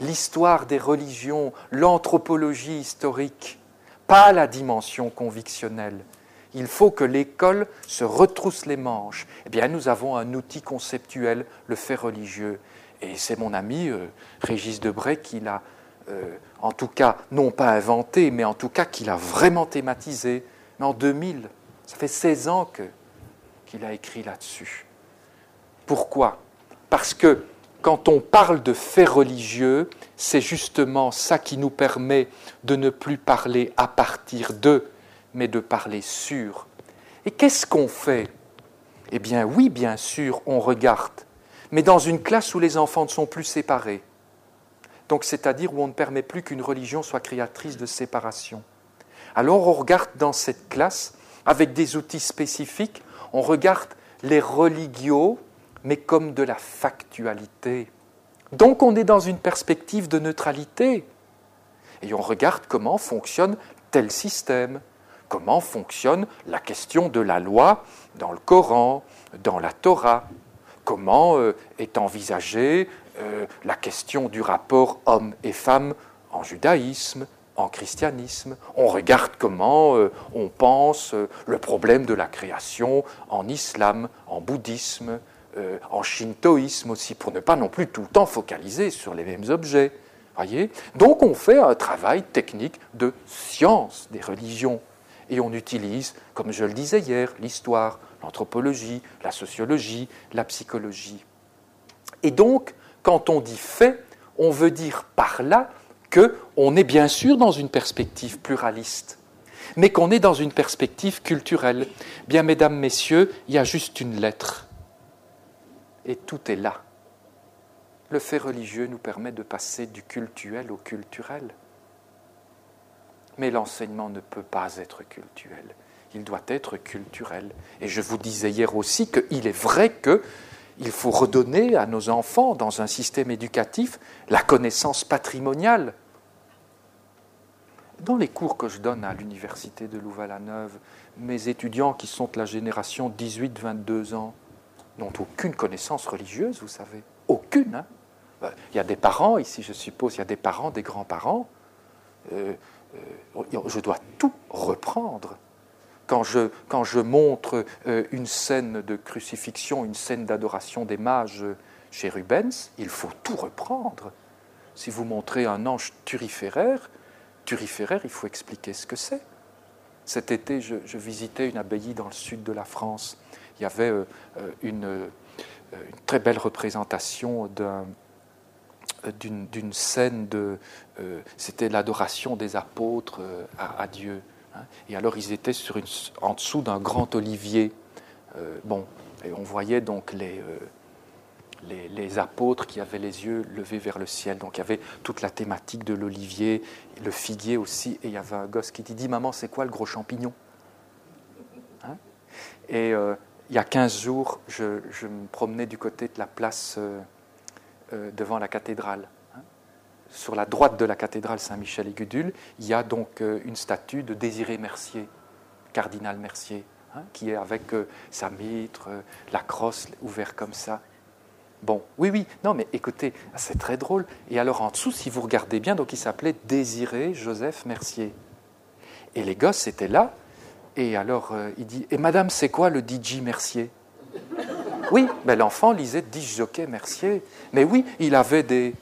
l'histoire des religions, l'anthropologie historique, pas la dimension convictionnelle. Il faut que l'école se retrousse les manches. Eh bien, nous avons un outil conceptuel, le fait religieux. Et c'est mon ami euh, Régis Debray qui l'a, euh, en tout cas, non pas inventé, mais en tout cas qui l'a vraiment thématisé. Mais en 2000, ça fait 16 ans qu'il a écrit là-dessus. Pourquoi? Parce que quand on parle de faits religieux, c'est justement ça qui nous permet de ne plus parler à partir d'eux, mais de parler sur. Et qu'est-ce qu'on fait? Eh bien oui, bien sûr, on regarde, mais dans une classe où les enfants ne sont plus séparés. Donc c'est-à-dire où on ne permet plus qu'une religion soit créatrice de séparation. Alors on regarde dans cette classe, avec des outils spécifiques, on regarde les religios mais comme de la factualité. Donc on est dans une perspective de neutralité. Et on regarde comment fonctionne tel système, comment fonctionne la question de la loi dans le Coran, dans la Torah, comment euh, est envisagée euh, la question du rapport homme et femme en judaïsme, en christianisme. On regarde comment euh, on pense le problème de la création en islam, en bouddhisme, en shintoïsme aussi, pour ne pas non plus tout le temps focaliser sur les mêmes objets. Voyez? Donc on fait un travail technique de science des religions. Et on utilise, comme je le disais hier, l'histoire, l'anthropologie, la sociologie, la psychologie. Et donc, quand on dit fait, on veut dire par là qu'on est bien sûr dans une perspective pluraliste, mais qu'on est dans une perspective culturelle. Bien, mesdames, messieurs, il y a juste une lettre et tout est là. Le fait religieux nous permet de passer du cultuel au culturel. Mais l'enseignement ne peut pas être cultuel. Il doit être culturel. Et je vous disais hier aussi qu'il est vrai qu'il faut redonner à nos enfants, dans un système éducatif, la connaissance patrimoniale. Dans les cours que je donne à l'université de Louvain-la-Neuve, mes étudiants qui sont de la génération 18-22 ans, n'ont aucune connaissance religieuse, vous savez. Aucune. Hein. Euh, il y a des parents, ici je suppose, il y a des parents, des grands-parents. Euh, je dois tout reprendre. Quand je, quand je montre une scène de crucifixion, une scène d'adoration des mages chez Rubens, il faut tout reprendre. Si vous montrez un ange turiféraire, turiféraire, il faut expliquer ce que c'est. Cet été, je, visitais une abbaye dans le sud de la France il y avait euh, euh, une, très belle représentation d'une scène de. C'était l'adoration des apôtres à, Dieu. Hein. Et alors ils étaient sur en dessous d'un grand olivier. bon, et on voyait donc les, les, apôtres qui avaient les yeux levés vers le ciel. Donc il y avait toute la thématique de l'olivier, le figuier aussi. Et il y avait un gosse qui dit maman, c'est quoi le gros champignon? Hein Et il y a 15 jours, je, me promenais du côté de la place euh, euh, devant la cathédrale. Hein. Sur la droite de la cathédrale Saint-Michel et Gudule, il y a donc euh, une statue de Désiré Mercier, cardinal Mercier, hein, qui est avec sa mitre, la crosse ouverte comme ça. Bon, oui, oui, non, mais écoutez, c'est très drôle. Et alors en dessous, si vous regardez bien, donc il s'appelait Désiré Joseph Mercier. Et les gosses étaient là, et alors, euh, il dit Et madame, c'est quoi le DJ Mercier? Oui, ben, l'enfant lisait DJ Jockey Mercier. Mais oui, il avait des.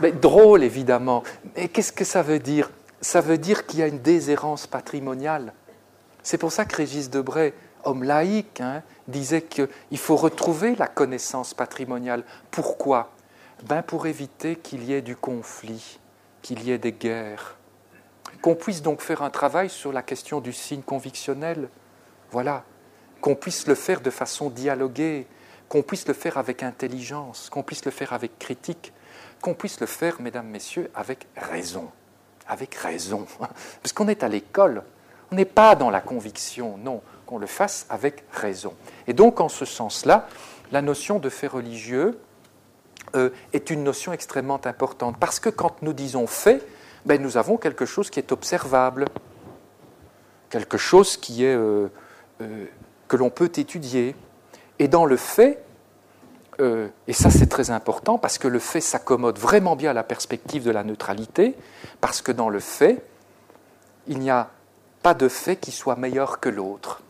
Mais drôle, évidemment. Mais qu'est-ce que ça veut dire? Ça veut dire qu'il y a une déshérence patrimoniale. C'est pour ça que Régis Debray, homme laïque, hein, disait qu'il faut retrouver la connaissance patrimoniale. Pourquoi? Ben Pour éviter qu'il y ait du conflit, qu'il y ait des guerres. Qu'on puisse donc faire un travail sur la question du signe convictionnel. Voilà. Qu'on puisse le faire de façon dialoguée, qu'on puisse le faire avec intelligence, qu'on puisse le faire avec critique, qu'on puisse le faire, mesdames, messieurs, avec raison. Avec raison. (laughs) Parce qu'on est à l'école, on n'est pas dans la conviction, non, qu'on le fasse avec raison. Et donc, en ce sens-là, la notion de fait religieux euh, est une notion extrêmement importante. Parce que quand nous disons fait, ben, nous avons quelque chose qui est observable, quelque chose qui est, euh, euh, que l'on peut étudier. Et dans le fait, et ça c'est très important parce que le fait s'accommode vraiment bien à la perspective de la neutralité, parce que dans le fait, il n'y a pas de fait qui soit meilleur que l'autre.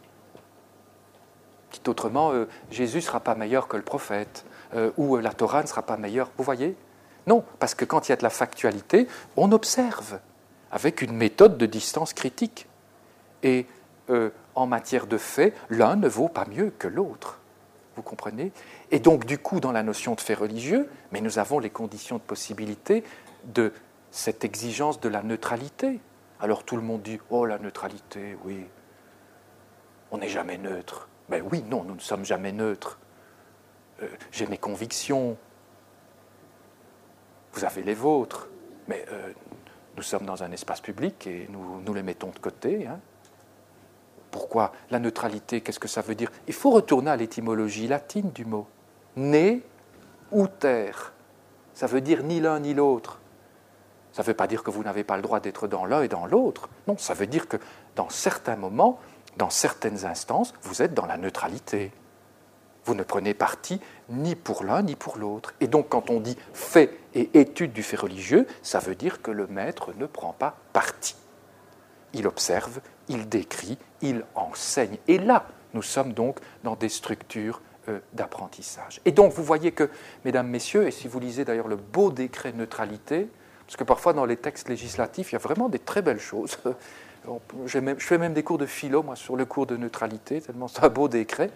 Dit autrement, euh, Jésus ne sera pas meilleur que le prophète, euh, ou euh, la Torah ne sera pas meilleure. Vous voyez? Non, parce que quand il y a de la factualité, on observe avec une méthode de distance critique. Et en matière de fait, l'un ne vaut pas mieux que l'autre. Vous comprenez? Et donc, du coup, dans la notion de fait religieux, mais nous avons les conditions de possibilité de cette exigence de la neutralité. Alors tout le monde dit Oh, la neutralité, oui. On n'est jamais neutre. Ben oui, non, nous ne sommes jamais neutres. Euh, j'ai mes convictions. Vous avez les vôtres. Mais euh, nous sommes dans un espace public et nous, nous les mettons de côté. Hein. Pourquoi La neutralité, qu'est-ce que ça veut dire? Il faut retourner à l'étymologie latine du mot. Né ou terre. Ça veut dire ni l'un ni l'autre. Ça ne veut pas dire que vous n'avez pas le droit d'être dans l'un et dans l'autre. Non, ça veut dire que dans certains moments, dans certaines instances, vous êtes dans la neutralité. Vous ne prenez parti ni pour l'un ni pour l'autre. Et donc quand on dit fait et étude du fait religieux, ça veut dire que le maître ne prend pas parti. Il observe, il décrit, il enseigne. Et là, nous sommes donc dans des structures euh, d'apprentissage. Et donc vous voyez que, mesdames, messieurs, et si vous lisez d'ailleurs le beau décret neutralité, parce que parfois dans les textes législatifs, il y a vraiment des très belles choses. (laughs) je fais même des cours de philo, moi, sur le cours de neutralité, tellement c'est un beau décret.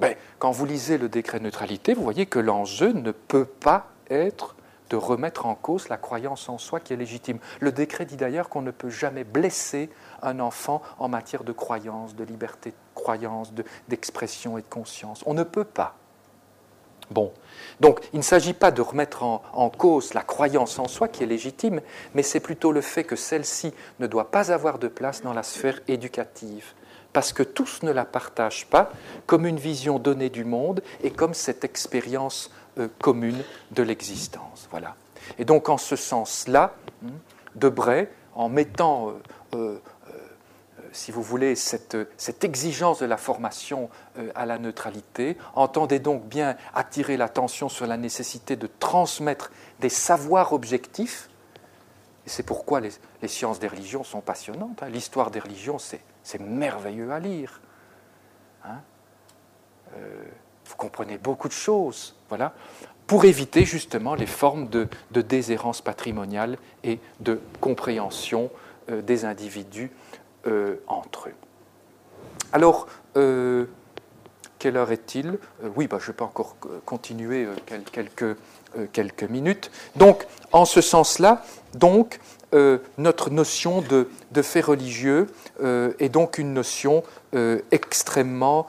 Mais quand vous lisez le décret neutralité, vous voyez que l'enjeu ne peut pas être de remettre en cause la croyance en soi qui est légitime. Le décret dit d'ailleurs qu'on ne peut jamais blesser un enfant en matière de croyance, de liberté de croyance, d'expression et de conscience. On ne peut pas. Bon, donc il ne s'agit pas de remettre en, cause la croyance en soi qui est légitime, mais c'est plutôt le fait que celle-ci ne doit pas avoir de place dans la sphère éducative, parce que tous ne la partagent pas comme une vision donnée du monde et comme cette expérience commune de l'existence. Voilà. Et donc en ce sens-là, hmm, Debray, en mettant euh, euh, si vous voulez, cette, exigence de la formation euh, à la neutralité. Entendez donc bien attirer l'attention sur la nécessité de transmettre des savoirs objectifs. C'est pourquoi les, sciences des religions sont passionnantes. Hein. L'histoire des religions, c'est merveilleux à lire. Hein. Vous comprenez beaucoup de choses. Voilà pour éviter justement les formes de, déshérence patrimoniale et de compréhension euh, des individus euh, entre eux. Alors, euh, quelle heure est-il? Oui, bah, je peux encore continuer quelques, quelques minutes. Donc, en ce sens-là, donc, notre notion de, de fait religieux est donc une notion extrêmement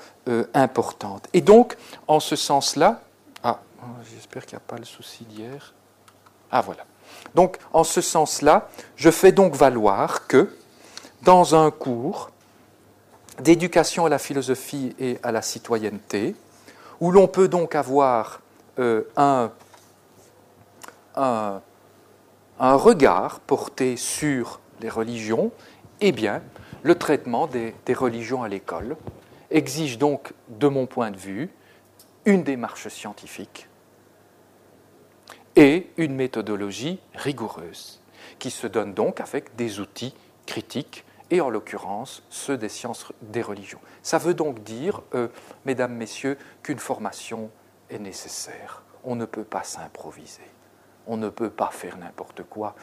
importante. Et donc, en ce sens-là, ah, j'espère qu'il n'y a pas le souci d'hier. Ah, voilà. Donc, en ce sens-là, je fais donc valoir que dans un cours d'éducation à la philosophie et à la citoyenneté, où l'on peut donc avoir euh, un, un, regard porté sur les religions, eh bien, le traitement des, religions à l'école exige donc, de mon point de vue, une démarche scientifique et une méthodologie rigoureuse, qui se donne donc avec des outils critiques et en l'occurrence ceux des sciences des religions. Ça veut donc dire, euh, mesdames, messieurs, qu'une formation est nécessaire. On ne peut pas s'improviser. On ne peut pas faire n'importe quoi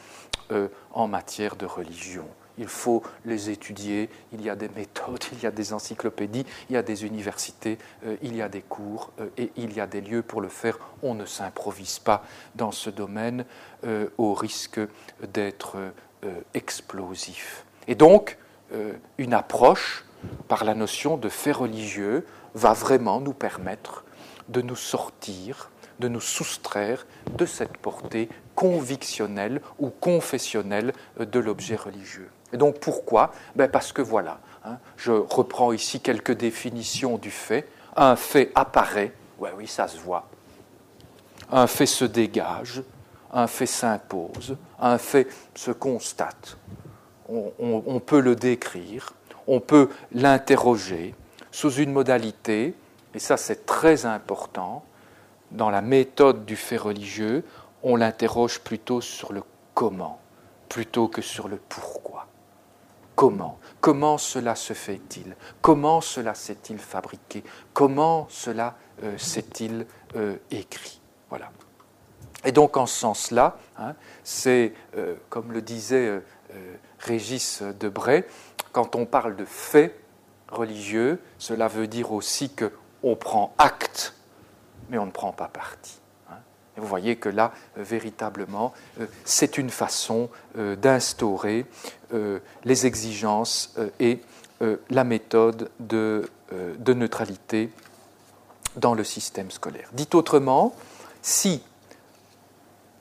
euh, en matière de religion. il faut les étudier, il y a des méthodes, il y a des encyclopédies, il y a des universités, euh, il y a des cours euh, et il y a des lieux pour le faire. On ne s'improvise pas dans ce domaine au risque d'être explosif. Et donc, une approche par la notion de fait religieux va vraiment nous permettre de nous sortir, de nous soustraire de cette portée convictionnelle ou confessionnelle de l'objet religieux. Et donc pourquoi? Ben Parce que voilà, hein, je reprends ici quelques définitions du fait. Un fait apparaît, oui, ça se voit. Un fait se dégage, un fait s'impose, un fait se constate. On, peut le décrire, on peut l'interroger sous une modalité, et ça c'est très important, dans la méthode du fait religieux, on l'interroge plutôt sur le comment, plutôt que sur le pourquoi. Comment? Comment cela se fait-il? Comment cela s'est-il fabriqué? Comment cela euh, s'est-il euh, écrit? Voilà. Et donc en ce sens-là, hein, c'est, euh, comme le disait Régis Debray, quand on parle de fait religieux, cela veut dire aussi qu'on prend acte, mais on ne prend pas parti. Hein. Vous voyez que là, véritablement, c'est une façon d'instaurer euh, les exigences euh, et euh, la méthode de, neutralité dans le système scolaire. Dit autrement, si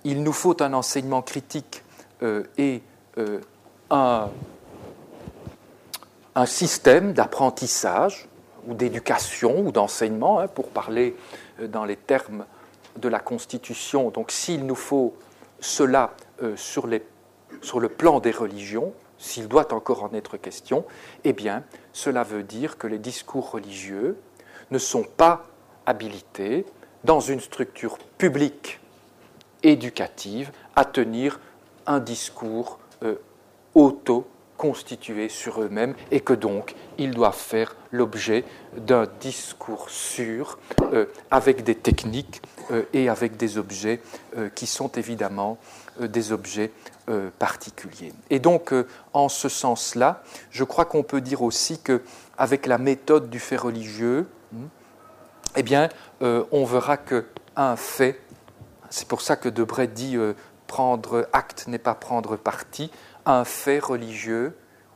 il nous faut un enseignement critique et un, système d'apprentissage ou d'éducation ou d'enseignement, hein, pour parler dans les termes de la Constitution, donc s'il nous faut cela sur, les, sur le plan des religions, s'il doit encore en être question, eh bien, cela veut dire que les discours religieux ne sont pas habilités dans une structure publique éducative à tenir un discours euh, auto-constitué sur eux-mêmes et que donc ils doivent faire l'objet d'un discours sûr euh, avec des techniques euh, et avec des objets qui sont évidemment des objets euh, particulier. Et donc, euh, en ce sens-là, je crois qu'on peut dire aussi qu'avec la méthode du fait religieux, hmm, eh bien, euh, on verra qu'un fait, c'est pour ça que Debray dit prendre acte n'est pas prendre parti, un fait religieux,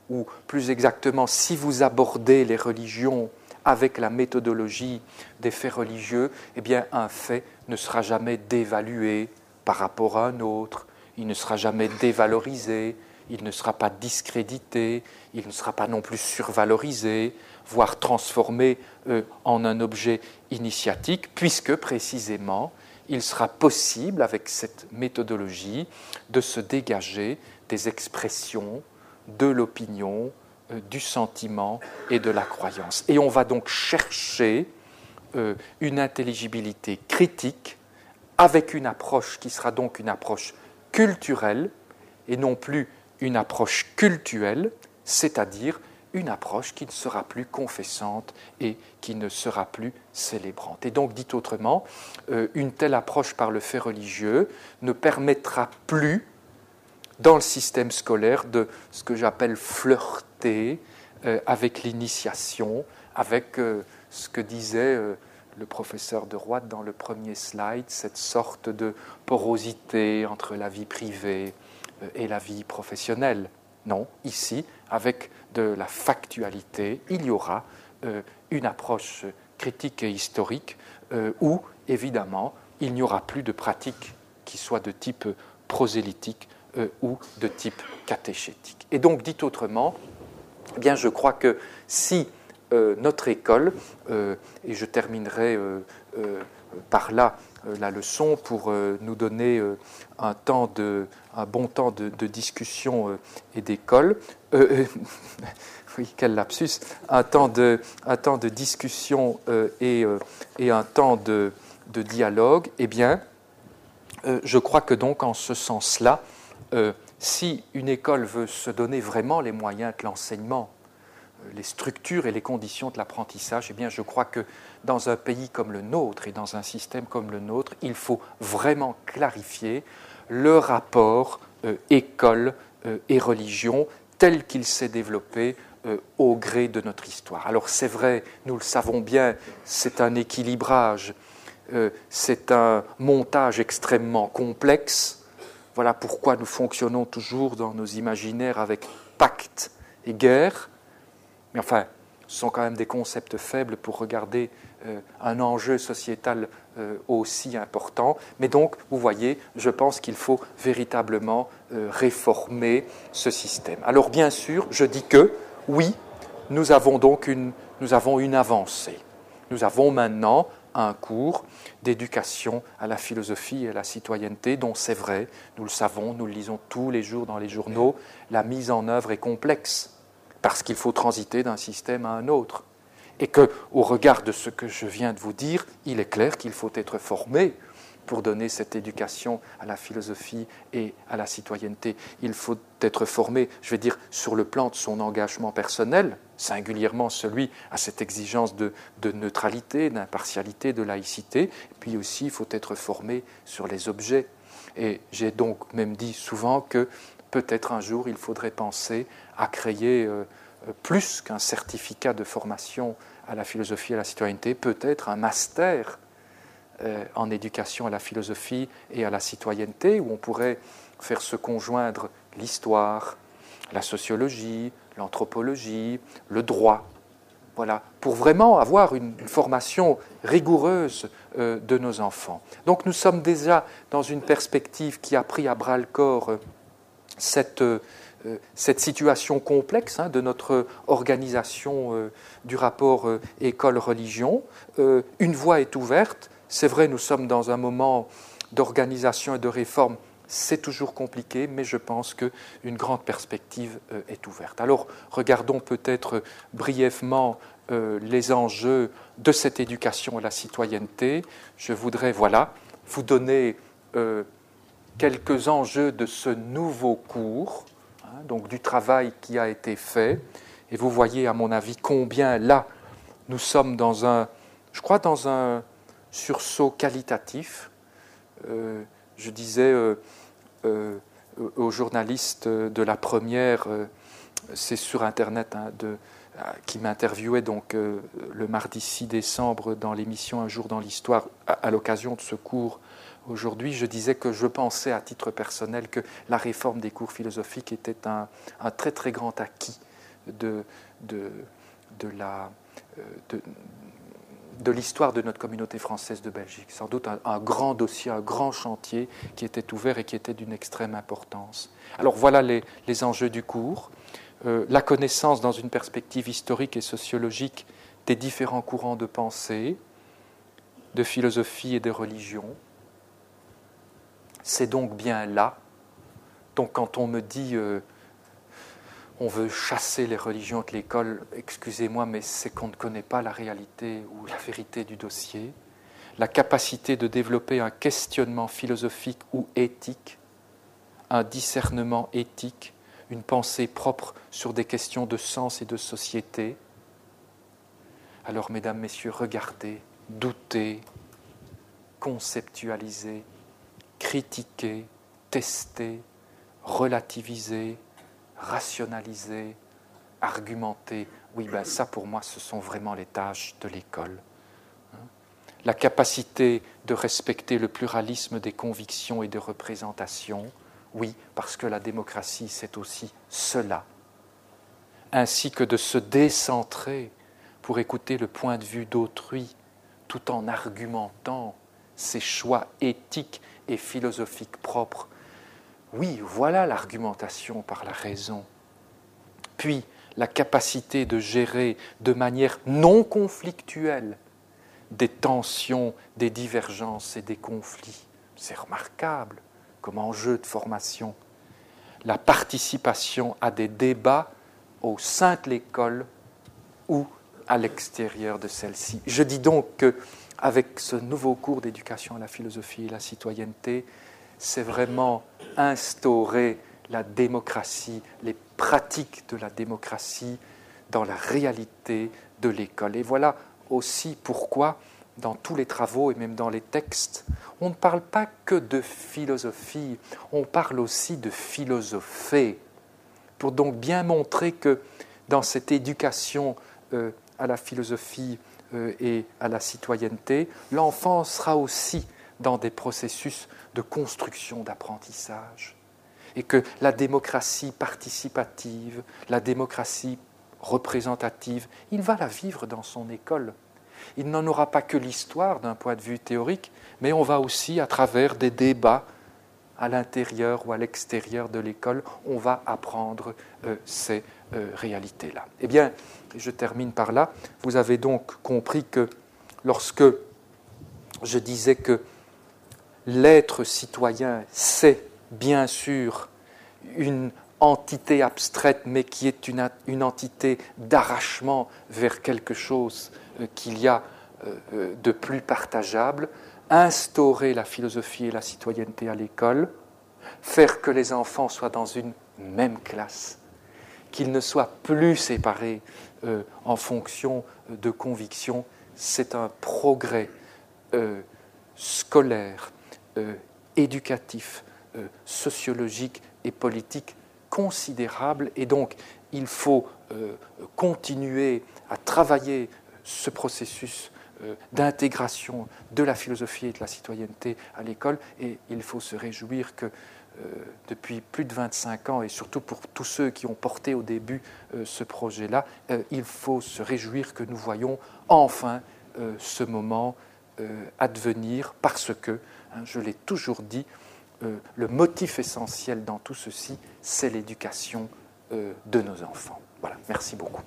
ou plus exactement, si vous abordez les religions avec la méthodologie des faits religieux, eh bien, un fait ne sera jamais dévalué par rapport à un autre, il ne sera jamais dévalorisé, il ne sera pas discrédité, il ne sera pas non plus survalorisé, voire transformé euh, en un objet initiatique, puisque précisément il sera possible, avec cette méthodologie, de se dégager des expressions de l'opinion, euh, du sentiment et de la croyance. Et on va donc chercher euh, une intelligibilité critique avec une approche qui sera donc une approche culturelle et non plus une approche cultuelle, c'est-à-dire une approche qui ne sera plus confessante et qui ne sera plus célébrante. Et donc, dit autrement, euh, une telle approche par le fait religieux ne permettra plus, dans le système scolaire, de ce que j'appelle flirter euh, avec l'initiation, avec euh, ce que disait le professeur de Roy dans le premier slide, cette sorte de porosité entre la vie privée euh, et la vie professionnelle. Non, ici, avec de la factualité, il y aura euh, une approche critique et historique euh, où, évidemment, il n'y aura plus de pratique qui soit de type prosélytique ou de type catéchétique. Et donc, dit autrement, eh bien, je crois que si euh, notre école, euh, et je terminerai euh, par là la leçon pour nous donner un, temps de, un bon temps de, discussion et d'école. (laughs) oui, quel lapsus. Un temps de, un temps de discussion et, et, un temps de, de, dialogue. Eh bien, je crois que donc en ce sens-là, si une école veut se donner vraiment les moyens de l'enseignement les structures et les conditions de l'apprentissage, eh bien, je crois que dans un pays comme le nôtre et dans un système comme le nôtre, il faut vraiment clarifier le rapport euh, école euh, et religion tel qu'il s'est développé euh, au gré de notre histoire. Alors c'est vrai, nous le savons bien, c'est un équilibrage, euh, c'est un montage extrêmement complexe. Voilà pourquoi nous fonctionnons toujours dans nos imaginaires avec pacte et guerre. Mais enfin, ce sont quand même des concepts faibles pour regarder euh, un enjeu sociétal aussi important. Mais donc, vous voyez, je pense qu'il faut véritablement réformer ce système. Alors bien sûr, je dis que, oui, nous avons donc une, nous avons une avancée. Nous avons maintenant un cours d'éducation à la philosophie et à la citoyenneté dont c'est vrai, nous le savons, nous le lisons tous les jours dans les journaux, la mise en œuvre est complexe parce qu'il faut transiter d'un système à un autre. Et que, au regard de ce que je viens de vous dire, il est clair qu'il faut être formé pour donner cette éducation à la philosophie et à la citoyenneté. Il faut être formé, je vais dire, sur le plan de son engagement personnel, singulièrement celui à cette exigence de, neutralité, d'impartialité, de laïcité. Puis aussi, il faut être formé sur les objets. Et j'ai donc même dit souvent que peut-être un jour, il faudrait penser à créer euh, plus qu'un certificat de formation à la philosophie et à la citoyenneté, peut-être un master euh, en éducation à la philosophie et à la citoyenneté, où on pourrait faire se conjoindre l'histoire, la sociologie, l'anthropologie, le droit. Voilà, pour vraiment avoir une, formation rigoureuse euh, de nos enfants. Donc nous sommes déjà dans une perspective qui a pris à bras le corps euh, cette, cette, situation complexe hein, de notre organisation du rapport école-religion. une voie est ouverte, c'est vrai, nous sommes dans un moment d'organisation et de réforme. C'est toujours compliqué, mais je pense qu'une grande perspective euh, est ouverte. Alors, regardons peut-être brièvement euh, les enjeux de cette éducation à la citoyenneté. Je voudrais, voilà, vous donner euh, quelques enjeux de ce nouveau cours, hein, donc du travail qui a été fait. Et vous voyez, à mon avis, combien là, nous sommes dans un, je crois, dans un, sursaut qualitatif. Euh, je disais euh, euh, aux journalistes de la première, c'est sur Internet, hein, qui m'interviewait donc le mardi 6 décembre dans l'émission Un jour dans l'histoire, à, l'occasion de ce cours aujourd'hui, je disais que je pensais à titre personnel que la réforme des cours philosophiques était un, très très grand acquis de, la, de l'histoire de notre communauté française de Belgique. Sans doute un, grand dossier, un grand chantier qui était ouvert et qui était d'une extrême importance. Alors voilà les, enjeux du cours. Euh, la connaissance dans une perspective historique et sociologique des différents courants de pensée, de philosophie et de religion. C'est donc bien là. Donc quand on me dit euh, on veut chasser les religions de l'école, excusez-moi, mais c'est qu'on ne connaît pas la réalité ou la vérité du dossier, la capacité de développer un questionnement philosophique ou éthique, un discernement éthique, une pensée propre sur des questions de sens et de société. Alors, mesdames, messieurs, regardez, doutez, conceptualisez, critiquez, testez, relativisez, rationaliser, argumenter. Oui, ben ça pour moi, ce sont vraiment les tâches de l'école. Hein. La capacité de respecter le pluralisme des convictions et de représentations, oui, parce que la démocratie, c'est aussi cela. Ainsi que de se décentrer pour écouter le point de vue d'autrui tout en argumentant ses choix éthiques et philosophiques propres oui, voilà l'argumentation par la raison. Puis la capacité de gérer de manière non conflictuelle des tensions, des divergences et des conflits. C'est remarquable comme enjeu de formation. La participation à des débats au sein de l'école ou à l'extérieur de celle-ci. Je dis donc qu'avec ce nouveau cours d'éducation à la philosophie et la citoyenneté, c'est vraiment instaurer la démocratie, les pratiques de la démocratie dans la réalité de l'école. Et voilà aussi pourquoi, dans tous les travaux et même dans les textes, on ne parle pas que de philosophie, on parle aussi de philosopher, pour donc bien montrer que dans cette éducation euh, à la philosophie euh, et à la citoyenneté, l'enfant sera aussi dans des processus de construction d'apprentissage. Et que la démocratie participative, la démocratie représentative, il va la vivre dans son école. Il n'en aura pas que l'histoire d'un point de vue théorique, mais on va aussi, à travers des débats à l'intérieur ou à l'extérieur de l'école, on va apprendre euh, ces euh, réalités-là. Eh bien, je termine par là. Vous avez donc compris que lorsque je disais que l'être citoyen, c'est bien sûr une entité abstraite, mais qui est une, entité d'arrachement vers quelque chose euh, qu'il y a euh, de plus partageable, instaurer la philosophie et la citoyenneté à l'école, faire que les enfants soient dans une même classe, qu'ils ne soient plus séparés euh, en fonction de convictions, c'est un progrès scolaire, éducatif, sociologique et politique considérable. Et donc il faut euh, continuer à travailler ce processus euh, d'intégration de la philosophie et de la citoyenneté à l'école. Et il faut se réjouir que euh, depuis plus de 25 ans, et surtout pour tous ceux qui ont porté au début ce projet-là, il faut se réjouir que nous voyons enfin ce moment advenir parce que, je l'ai toujours dit, euh, le motif essentiel dans tout ceci, c'est l'éducation euh, de nos enfants. Voilà, merci beaucoup.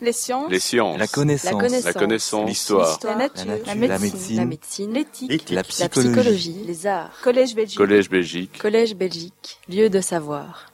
Les sciences. Les sciences. La connaissance. La connaissance. L'histoire. La nature. La nature. La La médecine. L'éthique. La La psychologie. psychologie. Les arts. Collège Belgique. Collège Belgique. Collège Belgique. Lieu de savoir.